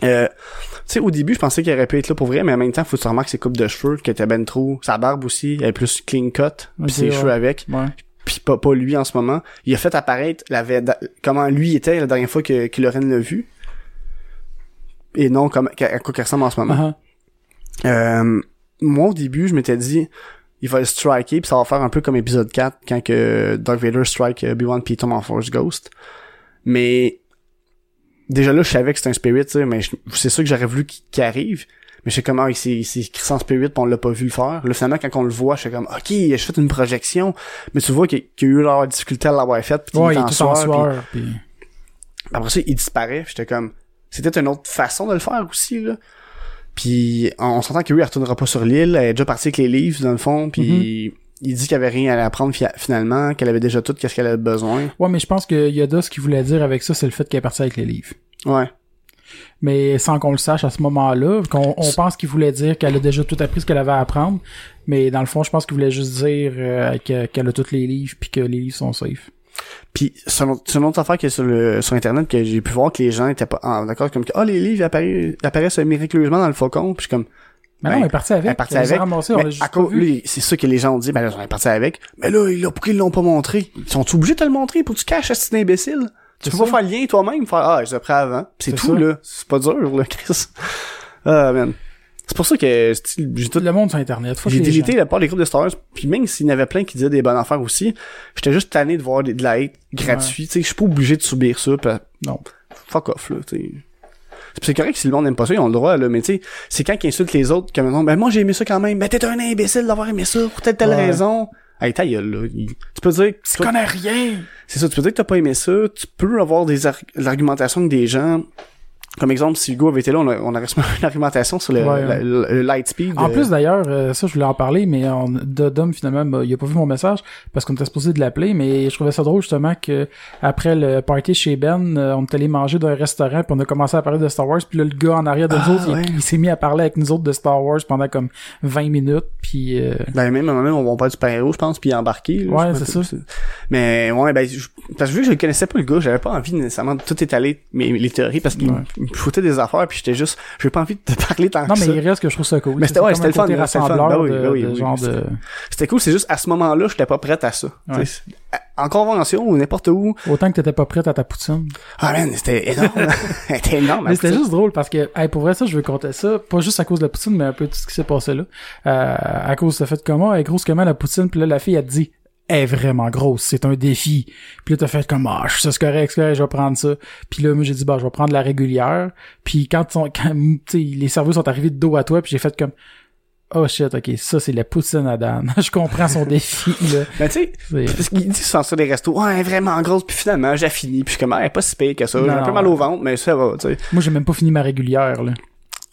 Euh, tu sais, au début, je pensais qu'il aurait pu être là pour vrai, mais en même temps, faut que tu remarques ses coupes de cheveux, qui étaient ben trop. Sa barbe aussi, elle est plus clean cut, puis ses ouais. cheveux avec. Ouais. puis pas, pas lui en ce moment. Il a fait apparaître la comment lui était la dernière fois que, que Lorraine l'a vu. Et non comme à quoi qu'il ressemble en ce moment. Uh-huh. Euh, moi au début, je m'étais dit il va le striker puis ça va faire un peu comme épisode 4 quand que Darth Vader strike euh, B1 puis tombe en Force Ghost. Mais déjà là, je savais que c'était un spirit, tu sais, mais je- c'est sûr que j'aurais voulu qu'il arrive. Mais je sais comment il s'est il s'est sans spirit pis on l'a pas vu le faire. Là, finalement, quand on le voit, je suis comme, OK, j'ai fait une projection. Mais tu vois qu'il y a eu leur difficulté à l'avoir faite pis Ouais, il est en sueur, puis- sueur, puis... après ça, il disparaît. puis J'étais comme, c'était une autre façon de le faire aussi, là. Puis on, on s'entend que lui, il retournera pas sur l'île. Elle est déjà partie avec les livres, dans le fond. Puis il dit qu'il avait rien à apprendre fi- finalement, qu'elle avait déjà tout, qu'est-ce qu'elle avait besoin. Ouais, mais je pense que Yoda, ce qu'il voulait dire avec ça, c'est le fait qu'elle est partie avec les livres. Ouais. Mais sans qu'on le sache à ce moment-là, qu'on on pense qu'il voulait dire qu'elle a déjà tout appris ce qu'elle avait à apprendre. Mais dans le fond, je pense qu'il voulait juste dire euh, que- qu'elle a tous les livres puis que les livres sont safe. Puis c'est une autre- c'est une autre affaire qui est sur le sur internet que j'ai pu voir que les gens étaient pas ah, d'accord comme que ah les livres apparaissent, apparaissent miraculeusement dans le faucon. Puis comme Mais Ben, non, elle est partie avec. elle est partie avec. mais à cause- lui, c'est ça que les gens ont dit, ben là, j'en ai parti avec. Mais là, pourquoi ils l'ont pas montré? Ils sont obligés de te le montrer pour que tu caches, cet imbécile? Tu peux pas faire le lien toi-même, faire, ah, je l'ai pris avant. Pis C'est C'est tout, ça. là. C'est pas dur, là, Chris. Ah, man. C'est pour ça que, j'ai Tout le monde sur Internet. J'ai délité gens. la part des groupes de Star Wars, puis même s'il y en avait plein qui disaient des bonnes affaires aussi, j'étais juste tanné de voir des- de la hate gratuite, tu sais, je suis pas obligé de subir ça, pis Non. fuck off, là, tu C'est correct si le monde n'aime pas ça, ils ont le droit, là, mais tu sais, c'est quand qu'ils insultent les autres, comme ben moi j'ai aimé ça quand même, ben t'es un imbécile d'avoir aimé ça, pour telle telle Ouais. raison. Hey, ta gueule, là. Il- Tu peux dire que Tu connais rien! c'est ça, tu peux dire que t'as pas aimé ça, tu peux avoir des ar- l'argumentation avec des gens. Comme exemple, si Hugo avait été là, on, a- on aurait une argumentation sur le, Ouais, le- le light speed. En euh, plus, d'ailleurs, euh, ça, je voulais en parler, mais on, Dom, finalement, m'a- il a pas vu mon message parce qu'on était supposé de l'appeler, mais je trouvais ça drôle, justement, que après le party chez Ben, euh, on est allé manger dans un restaurant, puis on a commencé à parler de Star Wars, puis là, le gars en arrière de nous Ah, autres, il- ouais. il, s'est mis à parler avec nous autres de Star Wars pendant comme 20 minutes, puis... euh, Ben même à un moment, on va pas du super-héros, je pense, puis embarquer. là, Ouais, c'est ça. Mais ouais, ben je- parce que vu que je connaissais pas le gars, j'avais pas envie nécessairement de tout étaler mes les théories parce qu'il. Me foutait des affaires puis j'étais juste j'ai pas envie de te parler tant Non, que mais ça. il reste que je trouve ça cool. Mais c'était- ouais, c'était le fun, c'était le Ben ben c'était- de... C'était cool, c'est juste à ce moment-là, j'étais pas prête à ça. Ouais. En convention ou n'importe où. Autant que t'étais pas prête à ta poutine. Ah man, c'était énorme. c'était énorme. Mais c'était juste drôle parce que, hey, pour vrai, ça, je veux compter ça. Pas juste à cause de la poutine, mais un peu tout ce qui s'est passé là. Euh, à cause de ce fait comment, elle grosse comment la poutine, puis là, la fille, te dit, est vraiment grosse, c'est un défi. Puis là, t'as fait comme, ah, ça, c'est correct, correct, je vais prendre ça. Puis là, moi, j'ai dit, bah, je vais prendre la régulière. Puis quand, quand les serveurs sont arrivés de dos à toi, puis j'ai fait comme, oh shit, ok, ça c'est la poutine à Dan. je comprends son défi, là. Mais tu sais, C'est- parce qu'il dit souvent ça des restos, ouais, elle est vraiment grosse, puis finalement, j'ai fini, puis je suis comme, elle est pas si pire que ça, j'ai un peu mal au ventre, mais ça va, tu sais. Moi, j'ai même pas fini ma régulière, là.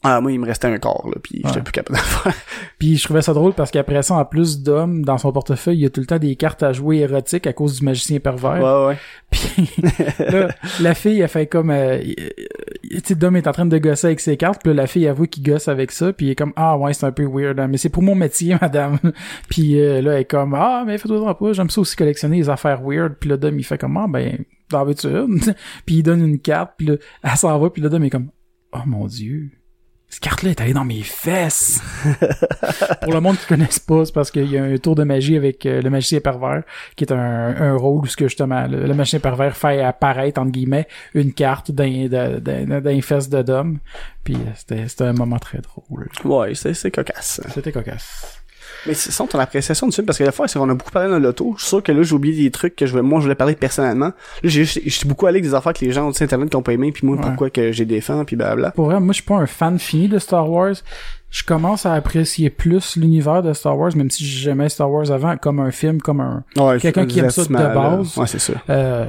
Ah, moi, il me restait un corps, là, puis j'étais Ouais. plus capable de faire. Puis je trouvais ça drôle parce qu'après ça, en plus d'hommes, dans son portefeuille, il y a tout le temps des cartes à jouer érotiques à cause du magicien pervers. Ouais, ouais. Puis là, la fille, elle fait comme... Euh, tu sais, Dom est en train de gosser avec ses cartes, puis là, la fille avoue qu'il gosse avec ça, puis il est comme « Ah ouais, c'est un peu weird, hein, mais c'est pour mon métier, madame. » Puis euh, là, elle est comme « Ah, mais fais-toi pas, j'aime ça aussi collectionner les affaires weird. » Puis là, Dom, il fait comme « Ah, ben, t'en veux-tu une? » Puis il donne une carte, puis là, elle s'en va, puis là, Dom est comme « Oh mon Dieu. » Cette carte-là est allée dans mes fesses. Pour le monde qui connaisse pas, c'est parce qu'il y a un tour de magie avec euh, le magicien pervers, qui est un, un rôle où ce que justement le, le magicien pervers fait apparaître entre guillemets une carte d'un d'un- fesses de Dom. Puis euh, c'était c'était un moment très drôle. Ouais, c'est cocasse. C'était cocasse. Mais c'est ça, ton appréciation du film, parce que la fois, c'est qu'on a beaucoup parlé dans l'auto. Je suis sûr que là, j'ai oublié des trucs que je moi, je voulais parler personnellement. Là, j'ai, je suis beaucoup allé avec des affaires que les gens sur Internet qui ont pas aimé, puis moi, Ouais. pourquoi que j'ai défend, puis blabla. Pour vrai, moi je suis pas un fan fini de Star Wars. Je commence à apprécier plus l'univers de Star Wars, même si j'aimais Star Wars avant comme un film, comme un Ouais, Quelqu'un qui aime ça de là. base. Ouais, c'est ça. Euh,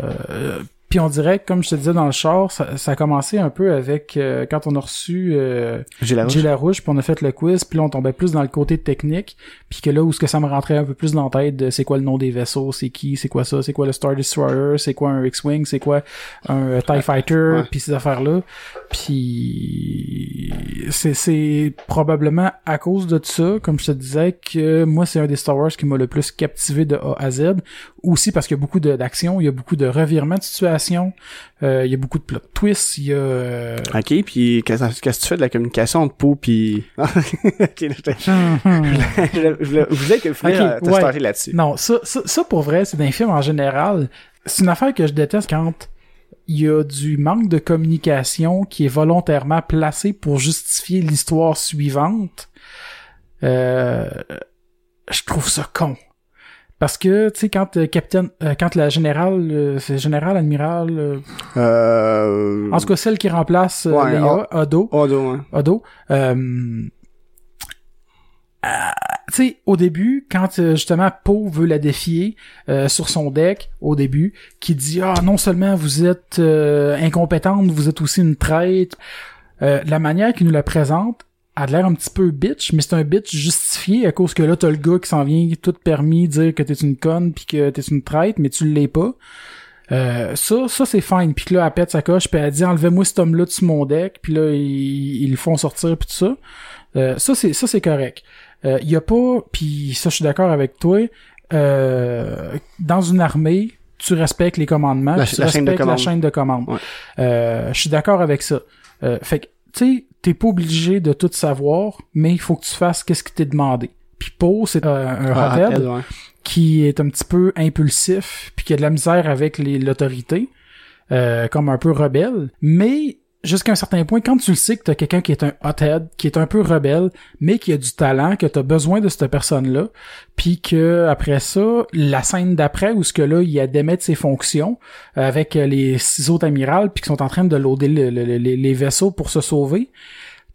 puis on dirait, comme je te disais dans le char, ça, ça a commencé un peu avec euh, quand on a reçu euh, Larouche, puis on a fait le quiz, puis là on tombait plus dans le côté technique, puis que là où ce que ça me rentrait un peu plus dans la tête, de c'est quoi le nom des vaisseaux, c'est qui, c'est quoi ça, c'est quoi le Star Destroyer, c'est quoi un X-wing, c'est quoi un euh, Tie Fighter, Ouais. puis ces affaires là, puis c'est c'est probablement à cause de ça, comme je te disais, que moi c'est un des Star Wars qui m'a le plus captivé de A à Z, aussi parce qu'il y a beaucoup d'action, il y a beaucoup de revirements de situation, euh, il y a beaucoup de plot twists, il y a euh, Ok, puis qu'est-ce que tu fais de la communication entre Poe puis... je voulais, je voulais, que finir Ok, à te ouais. là-dessus. Non, ça, ça, ça pour vrai, c'est d'un film en général. C'est une affaire que je déteste quand il y a du manque de communication qui est volontairement placé pour justifier l'histoire suivante. Euh, je trouve ça con. Parce que, tu sais, quand euh, capitaine, euh, quand la générale, euh, c'est général, admiral, euh, Euh... en tout cas celle qui remplace euh, Ouais, Léa, Odo, Odo, hein. Odo. Tu sais, au début, quand justement Poe veut la défier euh, sur son deck, au début, qui dit ah non seulement vous êtes euh, incompétente, vous êtes aussi une traite. Euh, la manière qu'il nous la présente a l'air un petit peu bitch, mais c'est un bitch justifié à cause que là t'as le gars qui s'en vient tout permis dire que t'es une conne puis que t'es une traite, mais tu l'es pas. Euh, ça, ça c'est fine. Puis que là, elle pète sa coche, puis elle dit enlevez-moi cet homme-là de mon deck, puis là ils, ils le font sortir puis tout ça. Euh, ça c'est ça c'est correct. Il y a pas, puis ça je suis d'accord avec toi. Euh, dans une armée, tu respectes les commandements, La- tu la chaîne de respectes la chaîne de commande. Ouais. Euh, je suis d'accord avec ça. Euh, fait que tu sais, t'es pas obligé de tout savoir, mais il faut que tu fasses qu'est-ce qui t'est demandé. Puis Poe, c'est euh, un Ah, hothead rappel, ouais. qui est un petit peu impulsif puis qui a de la misère avec l'autorité euh, comme un peu rebelle mais jusqu'à un certain point quand tu le sais que t'as quelqu'un qui est un hothead qui est un peu rebelle mais qui a du talent que t'as besoin de cette personne là puis que après ça la scène d'après où ce que là il a démettre ses fonctions euh, avec euh, les six autres amirals puis qui sont en train de loader le- le- le- les, les vaisseaux pour se sauver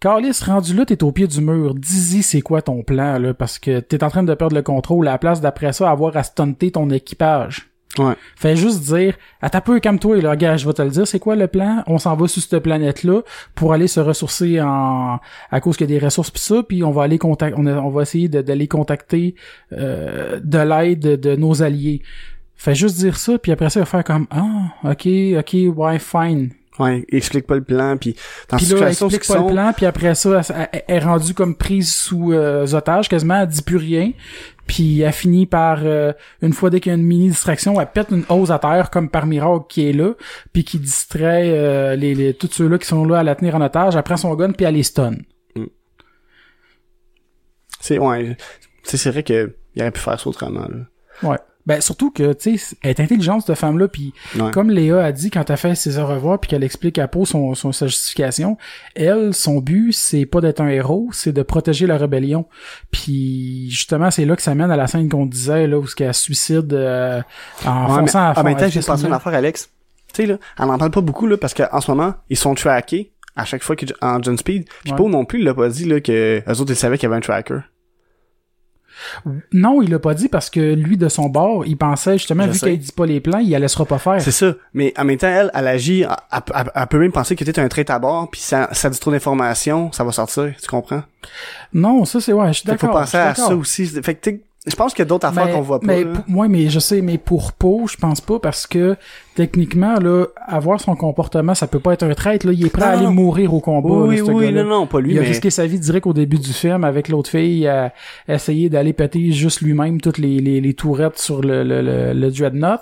Carlis, rendu là, t'es au pied du mur. Dis-y c'est quoi ton plan, là, parce que t'es en train de perdre le contrôle. À la place d'après ça, avoir à stunter ton équipage. Ouais. Fais juste dire, à ta peu, calme-toi, là, gars, je vais te le dire, c'est quoi le plan? On s'en va sur cette planète-là pour aller se ressourcer en, à cause qu'il y a des ressources pis ça, puis on va aller contact, on, a- on va essayer d'aller contacter, euh, de l'aide de, nos alliés. Fais juste dire ça, puis après ça, il va faire comme, ah, ok, ok, ouais, fine. Ouais, explique pas le plan, puis dans Puis cette là, explique pas le plan, puis après ça, elle, elle- elle est rendue comme prise sous euh, otage, quasiment, elle dit plus rien. Puis elle finit par, euh, une fois dès qu'il y a une mini-distraction, elle pète une hausse à terre, comme par miracle qui est là, puis qui distrait euh, les, les, tous ceux-là qui sont là à la tenir en otage, elle prend son gun, puis elle les stun. C'est, ouais, c'est vrai que il aurait pu faire ça autrement, là. Ouais. Ben surtout que, tu sais, elle est intelligente, cette femme-là, puis Ouais. comme Léa a dit quand elle fait ses au revoir puis qu'elle explique à Poe son, son, sa justification, elle, son but, c'est pas d'être un héros, c'est de protéger la rébellion. Puis justement, c'est là que ça mène à la scène qu'on disait, là, où ce qu'elle suicide euh, en Ouais, mais fonçant à fond. en même temps, j'ai pensé une affaire, Alex. Tu sais, là, elle en parle pas beaucoup, là, parce qu'en ce moment, ils sont trackés à chaque fois qu'ils en John Speed. Puis Ouais. Poe non plus, il l'a pas dit, là, que eux autres, ils savaient qu'il y avait un tracker. Non, il l'a pas dit parce que lui, de son bord, il pensait justement, Je vu qu'elle dit pas les plans, il la laissera pas faire. C'est ça. Mais en même temps, elle, elle agit, elle, elle- elle peut même penser que t'es un trait à bord, puis ça, ça dit trop d'informations, ça va sortir, tu comprends? Non, ça c'est ouais, je suis qu'il faut d'accord. penser à d'accord. ça aussi. Fait que je pense qu'il y a d'autres affaires Mais- qu'on voit pas. Mais, là. pour- ouais, mais je sais, mais pour Poe, je pense pas parce que techniquement, là, avoir son comportement, ça peut pas être un traître. Là, il est prêt Non, à aller non. mourir au combat. oui, là, oui, non, non, pas lui, il a mais... risqué sa vie direct au début du film avec l'autre fille à essayer d'aller péter juste lui-même toutes les, les, les tourettes sur le, le, le, le Dreadnought.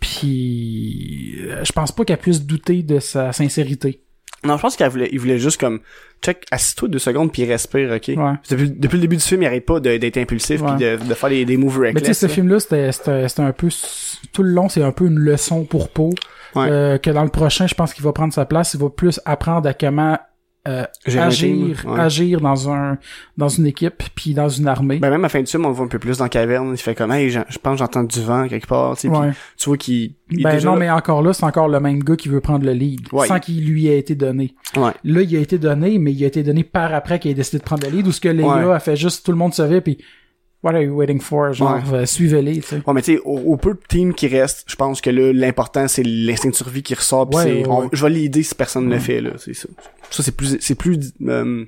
Puis euh, je pense pas qu'elle puisse douter de sa sincérité. Non, je pense qu'il voulait, il voulait juste comme, check, assis-toi deux secondes puis respire, ok? Ouais. Depuis, depuis le début du film, il arrête pas d'être impulsif Ouais. puis de, de faire des, des moves reckless. Mais tu sais, ce là. film-là, c'était, un peu tout le long, c'est un peu une leçon pour Poe. Ouais. Euh, que dans le prochain, je pense qu'il va prendre sa place. Il va plus apprendre à comment euh, agir, ouais. agir dans un dans une équipe puis dans une armée. Ben, même à la fin du film, on le voit un peu plus dans la caverne. Il fait comme, hey, je pense j'entends du vent quelque part, tu sais. Tu vois qu'il, Ben déjà non, mais encore là, c'est encore le même gars qui veut prendre le lead, Ouais. sans qu'il lui ait été donné. Là, il a été donné, mais il a été donné par après qu'il a décidé de prendre le lead, ou ce que les gars a fait juste tout le monde savait, puis what are you waiting for, genre Ouais. euh, suivez-les, tu sais. Ouais, mais tu sais, au, au peu de team qui reste, je pense que là, l'important, c'est l'instinct de survie qui ressort. pis on- ouais. je vais l'aider si personne ne le fait, là. C'est ça. Ça, c'est plus, c'est plus, euh,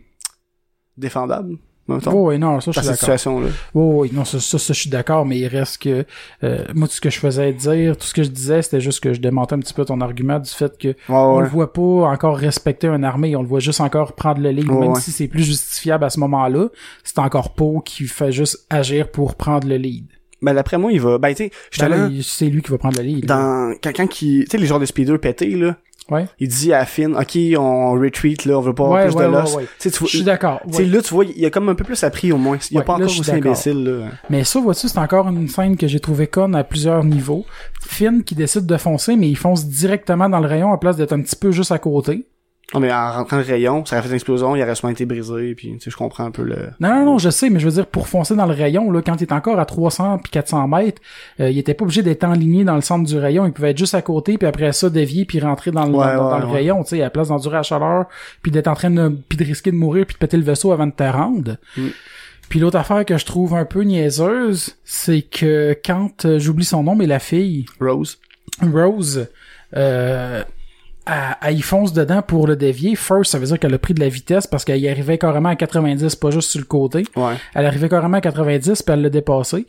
défendable, mettons, Oh, oui, non, ça, je suis d'accord. situation-là. Oh, oui, non, ça, ça, ça, je suis d'accord, mais il reste que, euh, moi, tout ce que je faisais dire, tout ce que je disais, c'était juste que je démontais un petit peu ton argument du fait que Ouais, on ouais. le voit pas encore respecter une armée, on le voit juste encore prendre le lead, Ouais, même si c'est plus justifiable à ce moment-là, c'est encore Poe qui fait juste agir pour prendre le lead. Ben, d'après moi, il va, ben, tu sais, Ben c'est lui qui va prendre le lead. dans, quelqu'un qui, tu sais, les genres de speeder pétés, là, Ouais. il dit à Finn, ok, on retreat, là, on veut pas avoir Ouais, plus ouais, de ouais, loss. ouais. Tu vois, Je suis d'accord. là, tu vois, il a comme un peu plus appris, au moins. Il a Ouais, pas là, encore aussi imbécile, là. Mais ça, vois-tu, c'est encore une scène que j'ai trouvé conne à plusieurs niveaux. Finn qui décide de foncer, mais il fonce directement dans le rayon à place d'être un petit peu juste à côté. Non, mais en rentrant le rayon, ça aurait fait une explosion, il aurait sûrement été brisé, puis, tu sais, je comprends un peu le... Non, non, non, je sais, mais je veux dire, pour foncer dans le rayon, là, quand il est encore à 300 puis 400 mètres, euh, il était pas obligé d'être enligné dans le centre du rayon. Il pouvait être juste à côté, puis après ça, dévier, puis rentrer dans le, Ouais, dans, dans ouais, le ouais. rayon, tu sais, à la place d'endurer la chaleur, puis d'être en train de, puis de risquer de mourir, puis de péter le vaisseau avant de te rendre. Mm. Puis l'autre affaire que je trouve un peu niaiseuse, c'est que quand, euh, j'oublie son nom, mais la fille, Rose. Rose, euh, elle, elle y fonce dedans pour le dévier. First, ça veut dire qu'elle a pris de la vitesse parce qu'elle y arrivait carrément à 90, pas juste sur le côté. Ouais. Elle arrivait carrément à 90 puis elle l'a dépassé.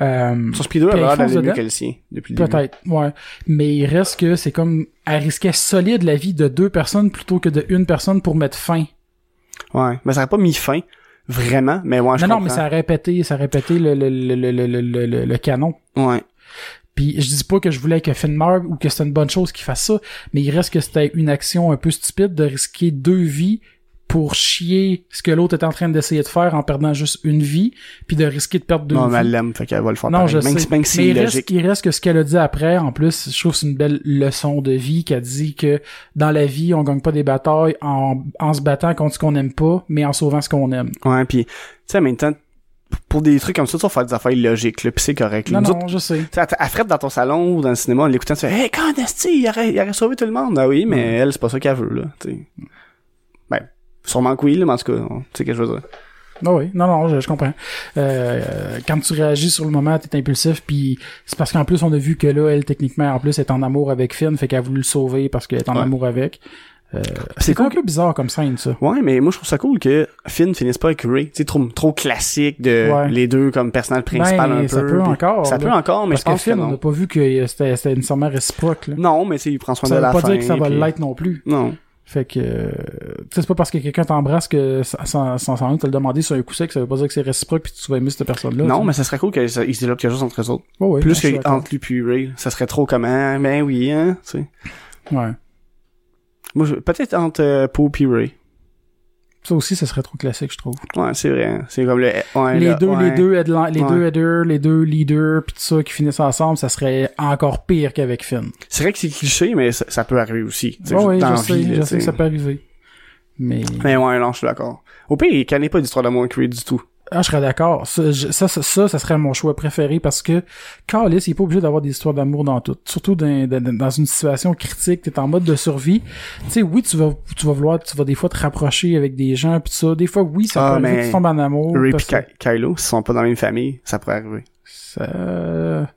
Euh, Son l'air elle fonce d'aller mieux que le sien, depuis le début. Peut-être, ouais. Mais il reste que c'est comme elle risquait solide la vie de deux personnes plutôt que de une personne pour mettre fin. Ouais. Mais ça aurait pas mis fin, vraiment, mais ouais, je non, non, mais ça a répété, ça a répété le, le, le, le, le, le, le- le canon. Ouais. Puis je dis pas que je voulais que Finn meure ou que c'était une bonne chose qu'il fasse ça, mais il reste que c'était une action un peu stupide de risquer deux vies pour chier ce que l'autre est en train d'essayer de faire en perdant juste une vie, puis de risquer de perdre deux Non, vies. mais elle l'aime, fait qu'elle va le faire Non, pareil. je même, sais. si- même si mais c'est il reste, il reste que ce qu'elle a dit après, en plus, je trouve que c'est une belle leçon de vie qu'elle dit que dans la vie, on gagne pas des batailles en, en se battant contre ce qu'on aime pas, mais en sauvant ce qu'on aime. Ouais, puis tu sais, en même temps, pour des trucs comme ça, tu vas faire des affaires illogiques, là, pis c'est correct. là. Non, Nous non, autres, je sais. elle, elle frette dans ton salon ou dans le cinéma en l'écoutant, tu fais, hey, quand est-ce il aurait, il aurait sauvé tout le monde? Ah oui, mais elle, c'est pas ça qu'elle veut, là, tu sais. Ben, sûrement que oui, là, mais en tout cas, tu sais ce que je veux dire. Ah oui, non, non, je, je comprends. Euh, quand tu réagis sur le moment, t'es impulsif, puis c'est parce qu'en plus, on a vu que là, elle, techniquement, en plus, est en amour avec Finn, fait qu'elle a voulu le sauver parce qu'elle est en Ouais. amour avec. Euh, C'est un peu bizarre comme scène, ça. Ouais, mais moi, je trouve ça cool que Finn finisse pas avec Ray. Tu trop, trop classique de Ouais. les deux comme personnage principal Ben, un peu. ça peut puis- encore, Ça là. peut encore, mais Parce je pense que Finn, que on non. n'a pas vu que c'était nécessairement réciproque, là. Non, mais il prend soin Ça de veut la pas fin. dire que ça va puis- l'être non plus. Non. Fait que, euh, c'est pas parce que quelqu'un t'embrasse que sans, sans, sans, te le demander sur un coup sec, ça veut pas dire que c'est réciproque pis tu vas aimer cette personne-là. Non, tu sais. mais ça serait cool qu'ils se développent quelque chose entre eux autres. Ouais, ouais, Plus non, que entre lui puis Ray. Ça serait trop comment, ben oui, hein, tu sais. Ouais. Moi, peut-être entre euh, Poe puis Ray. Ça aussi, ça serait trop classique, je trouve. Ouais, c'est vrai. hein. C'est comme le, ouais, les le- deux, ouais. les deux, les Ouais. deux headers, les deux leaders pis tout ça qui finissent ensemble, ça serait encore pire qu'avec Finn. C'est vrai que c'est cliché, mais ça, ça peut arriver aussi. dans je sais, vie, je sais que ça peut arriver. Mais, Mais ouais, non, je suis d'accord. Au pire, il connaît pas d'histoire d'amour Ray du tout. Ah, je serais d'accord. Ça, ça, ça, ça, serait mon choix préféré parce que Carlis, il est pas obligé d'avoir des histoires d'amour dans tout. Surtout dans, dans, dans une situation critique, t'es en mode de survie. Tu sais, oui, tu vas, tu vas vouloir, tu vas des fois te rapprocher avec des gens pis ça. Des fois, oui, ça Ah, peut arriver que tu tombes en amour. Ray pis Ky- Kylo, s'ils sont pas dans la même famille, ça pourrait arriver. ça,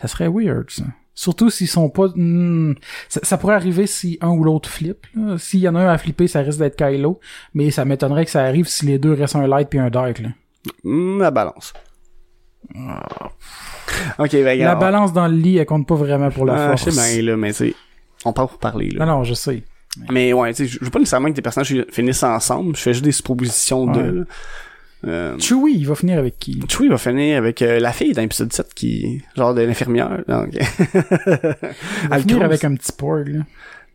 ça serait weird, ça. Surtout s'ils sont pas... hmm, ça, ça pourrait arriver si un ou l'autre flippe. S'il y en a un à flipper, ça risque d'être Kylo. Mais ça m'étonnerait que ça arrive si les deux restent un light puis un dark. Là. Hmm, la balance. Ok, ben, La balance dans le lit, elle compte pas vraiment pour la Ah, je force. sais bien, là, mais sais, on parle pour parler, là. Non, non, je sais. Mais ouais, tu sais, je je veux pas nécessairement que des personnages finissent ensemble, je fais juste des suppositions Ouais. de. Euh, Chewie, il va finir avec qui? Chewie va finir avec euh, la fille dans l'épisode 7 qui, genre de l'infirmière. Donc, Il va elle finir avec un petit porg, là.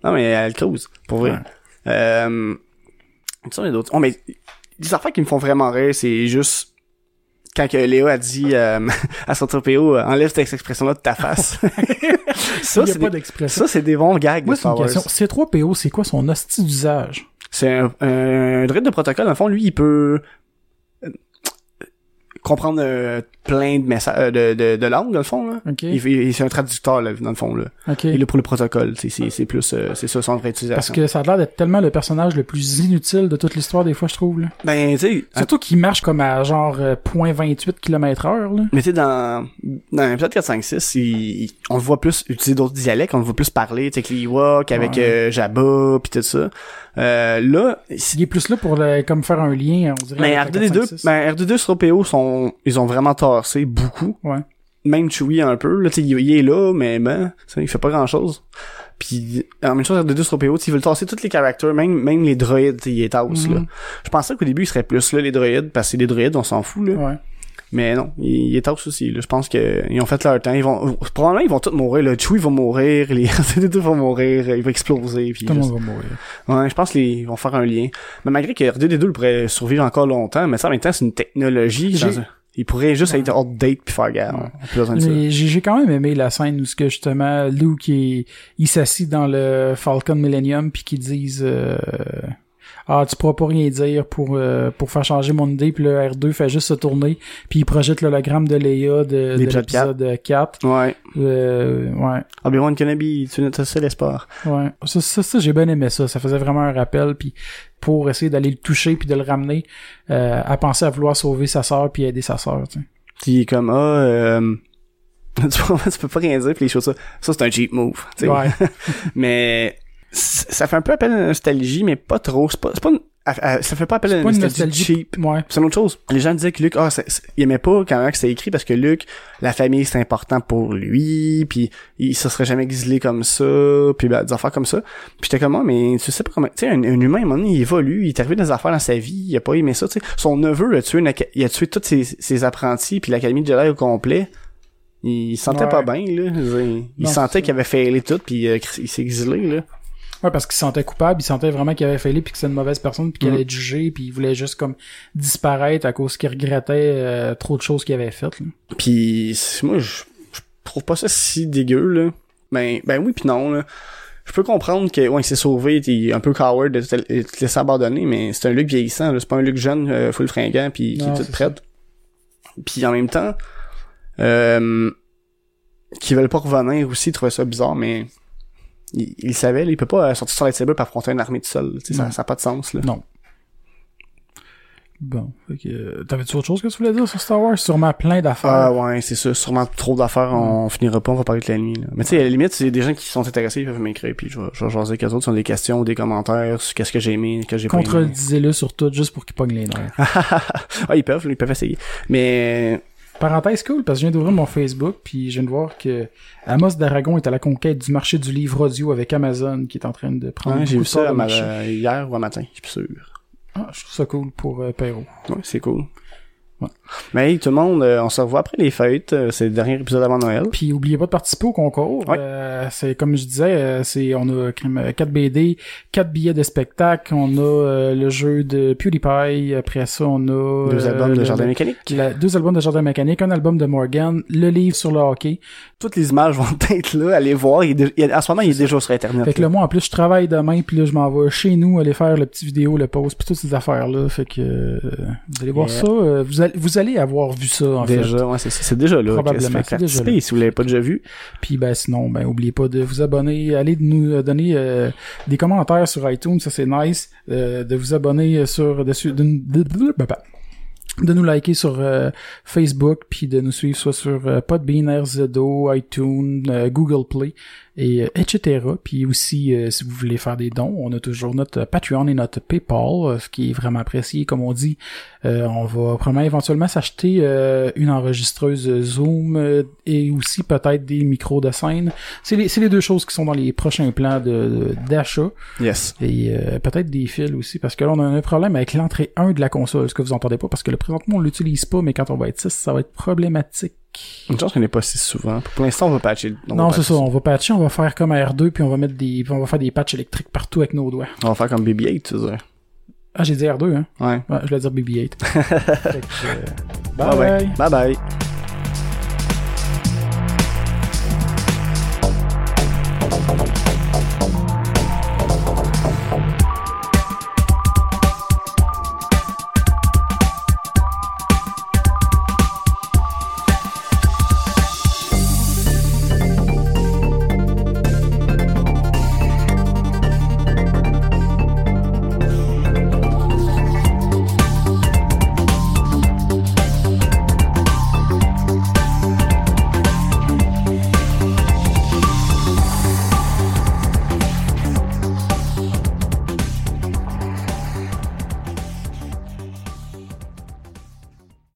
Non, mais elle creuse, pour vrai. Ouais. Euh, tu sais, d'autres. Oh, mais des affaires qui me font vraiment rire, c'est juste quand que Léa a dit euh, à son PO, euh, enlève cette expression-là de ta face. ça, c'est pas d'expression. ça, c'est des bons gags Moi, de c'est une question. C3PO, c'est quoi son hostie d'usage? C'est un, un droïde de protocole. Dans le fond, lui, il peut comprendre euh, plein de messages de, de, de langues, dans le fond. Là. Ok. Il, il- c'est un traducteur, là, dans le fond. Là. Ok. Il est là pour le protocole. C'est, c'est, c'est plus euh, c'est ça son vraie utilisation. Parce que ça a l'air d'être tellement le personnage le plus inutile de toute l'histoire, des fois, je trouve, là. Ben, tu sais, Surtout qu'il marche comme à genre euh, 0.28 km heure, là. Mais tu sais, dans, dans l'épisode 4, 5, 6, il, il- on le voit plus utiliser d'autres dialectes, on le voit plus parler, tu sais, avec les Ewoks, avec Ouais. euh, Jabba, pis tout ça. Euh, là, Il est plus là pour le- comme faire un lien, on dirait. mais avec le R2D2, 456. ben, R2D2 sur PO sont, ils ont vraiment tassé beaucoup. Ouais. Même Chewie un peu, là, tu il, il est là, mais ben, sais, il fait pas grand chose. Puis, en même chose, R2D2 sur PO, ils veulent tasser tous les caractères, même, même les droïdes, les tassent, Mhm. là. Je pensais qu'au début, ils seraient plus là, les droïdes, parce que des droïdes, on s'en fout, là. Ouais. Mais non, ils, ils étassent aussi. Là. Je pense que ils ont fait leur temps. Ils vont probablement ils vont tous mourir. Là. Chewie va mourir, les R2D2 vont mourir, il va exploser. Puis Tout le monde va mourir. Ouais, je pense qu'ils vont faire un lien. Mais malgré que R2D2 il pourrait survivre encore longtemps, mais ça en même temps c'est une technologie. Dans un- Il pourrait juste être outdate puis faire guerre. On a plus besoin de ça. Mais j'ai j'ai quand même aimé la scène où ce que justement Luke il, il s'assit dans le Falcon Millennium puis qu'ils disent euh, ah tu pourras pas rien dire pour euh, pour faire changer mon idée puis le R2 fait juste se tourner puis il projette l'hologramme de Leia de, de L'épisode l'épisode 4 Ouais. euh, ouais Obi-Wan Kenobi, tu es notre seul espoir. ouais ça ça, ça, j'ai bien aimé ça ça faisait vraiment un rappel puis pour essayer d'aller le toucher puis de le ramener euh, à penser à vouloir sauver sa sœur puis aider sa sœur tu sais. Puis comme ah euh... tu, peux, pas rien dire puis les choses ça. Ça c'est un cheap move. tu sais. ouais mais ça fait un peu appel à la nostalgie, mais pas trop. C'est pas, c'est pas une- ça fait pas appel à la nostalgie, nostalgie cheap. ouais C'est une autre chose. Les gens disaient que Luc, ah, c'est- c'est- il aimait pas quand même que c'était écrit parce que Luc, la famille c'est important pour lui, puis il se serait jamais exilé comme ça, puis ben, des affaires comme ça. Puis j'étais comme, ah, mais tu sais pas comment, tu sais, un, un humain, à un moment donné, il évolue, il est arrivé des affaires dans sa vie, il a pas aimé ça, tu sais. Son neveu a tué, une il a tué tous ses, ses apprentis, puis l'académie de Jedi au complet. Il se sentait Ouais. pas bien, là. Il Non, c'est sentait qu'il avait failé tout, puis euh, il s'est exilé, là. Ouais, parce qu'il se sentait coupable, il sentait vraiment qu'il avait failli puis que c'était une mauvaise personne puis qu'il Mhm. allait être jugé puis il voulait juste comme disparaître à cause qu'il regrettait euh, trop de choses qu'il avait faites. là. Puis c'est- moi je, je trouve pas ça si dégueu là. Ben ben oui puis non là. Je peux comprendre que ouais, il s'est sauvé, t'es un peu coward de te, laisser abandonner, mais c'est un Luc vieillissant, là. c'est pas un Luc jeune, euh, full fringant puis qui est tout c'est prêt. Puis en même temps euh, qui veulent pas revenir aussi, ils trouvaient ça bizarre mais il, il savait, là, il peut pas euh, sortir son lightsaber pour affronter une armée tout seul, ça Non. ça a pas de sens là. Non. Bon, fait que euh, t'avais-tu autre chose que tu voulais dire sur Star Wars? Sûrement plein d'affaires. Ah ouais, c'est ça. Sûrement trop d'affaires, on finira pas, on va parler de la nuit. Là. Mais tu sais, à la limite, c'est des gens qui sont intéressés, ils peuvent m'écrire, puis je vais, je vais jaser avec eux autres, sur des questions ou des commentaires sur qu'est-ce que j'ai aimé, qu'est-ce que j'ai pas aimé. Contredisez-le sur tout juste pour qu'il pogne les nerfs. ah, ils peuvent, ils peuvent essayer. Mais Parenthèse cool, parce que je viens d'ouvrir mon Facebook, puis je viens de voir que Amos d'Aragon est à la conquête du marché du livre audio avec Amazon, qui est en train de prendre ouais, j'ai vu ça ma- hier ou un matin, je suis sûr. Ah, je trouve ça cool pour euh, Perrault. Ouais, c'est cool. Ouais. Mais hey, tout le monde, euh, on se revoit après les fêtes. euh, c'est le dernier épisode avant Noël. Puis oubliez pas de participer au concours. Ouais. Euh, c'est comme je disais, euh, c'est on a crème, euh, 4 BD, 4 billets de spectacle, on a euh, le jeu de PewDiePie, après ça on a Deux euh, albums de le- Jardin Mécanique. la- deux albums de Jardin Mécanique, un album de Morgan, le livre sur le hockey. Toutes les images vont être là, allez voir. Il ce moment, il est déjà sur Internet. Fait que là. là, moi, en plus, je travaille demain, puis là, je m'en vais chez nous aller faire le petit vidéo, le post, puis toutes ces affaires-là. Fait que euh, vous allez voir Yeah. ça. euh, vous, allez, vous allez avoir vu ça, en fait. Déjà, ouais, c'est déjà là. Probablement, fait c'est déjà là. si vous l'avez pas déjà vu. Puis ben sinon, ben oubliez pas de vous abonner, allez de nous euh, donner euh, des commentaires sur iTunes, ça c'est nice, euh, de vous abonner sur dessus de, de, de- bah, bah, de nous liker sur euh, Facebook, puis de nous suivre soit sur euh, Podbean, RZO, iTunes, euh, Google Play, et euh, etc. Puis aussi, euh, si vous voulez faire des dons, on a toujours notre Patreon et notre PayPal, euh, ce qui est vraiment apprécié. Comme on dit, euh, on va probablement éventuellement s'acheter euh, une enregistreuse Zoom euh, et aussi peut-être des micros de scène. C'est les, c'est les deux choses qui sont dans les prochains plans de d'achat. Yes. Et euh, peut-être des fils aussi, parce que là, on a un problème avec l'entrée 1 de la console, ce que vous entendez pas, parce que le présentement, on l'utilise pas, mais quand on va être 6, ça va être problématique. Une chance qu'on n'est pas si souvent. Pour l'instant, on va patcher. on non, c'est ça, on va patcher, on va faire comme R2, puis on va mettre des, puis on va faire des patchs électriques partout avec nos doigts. On va faire comme BB-8, tu sais. Ah, j'ai dit R2, hein? Ouais. Ouais, je voulais dire BB-8. Fait que, euh, bye bye. Bye bye.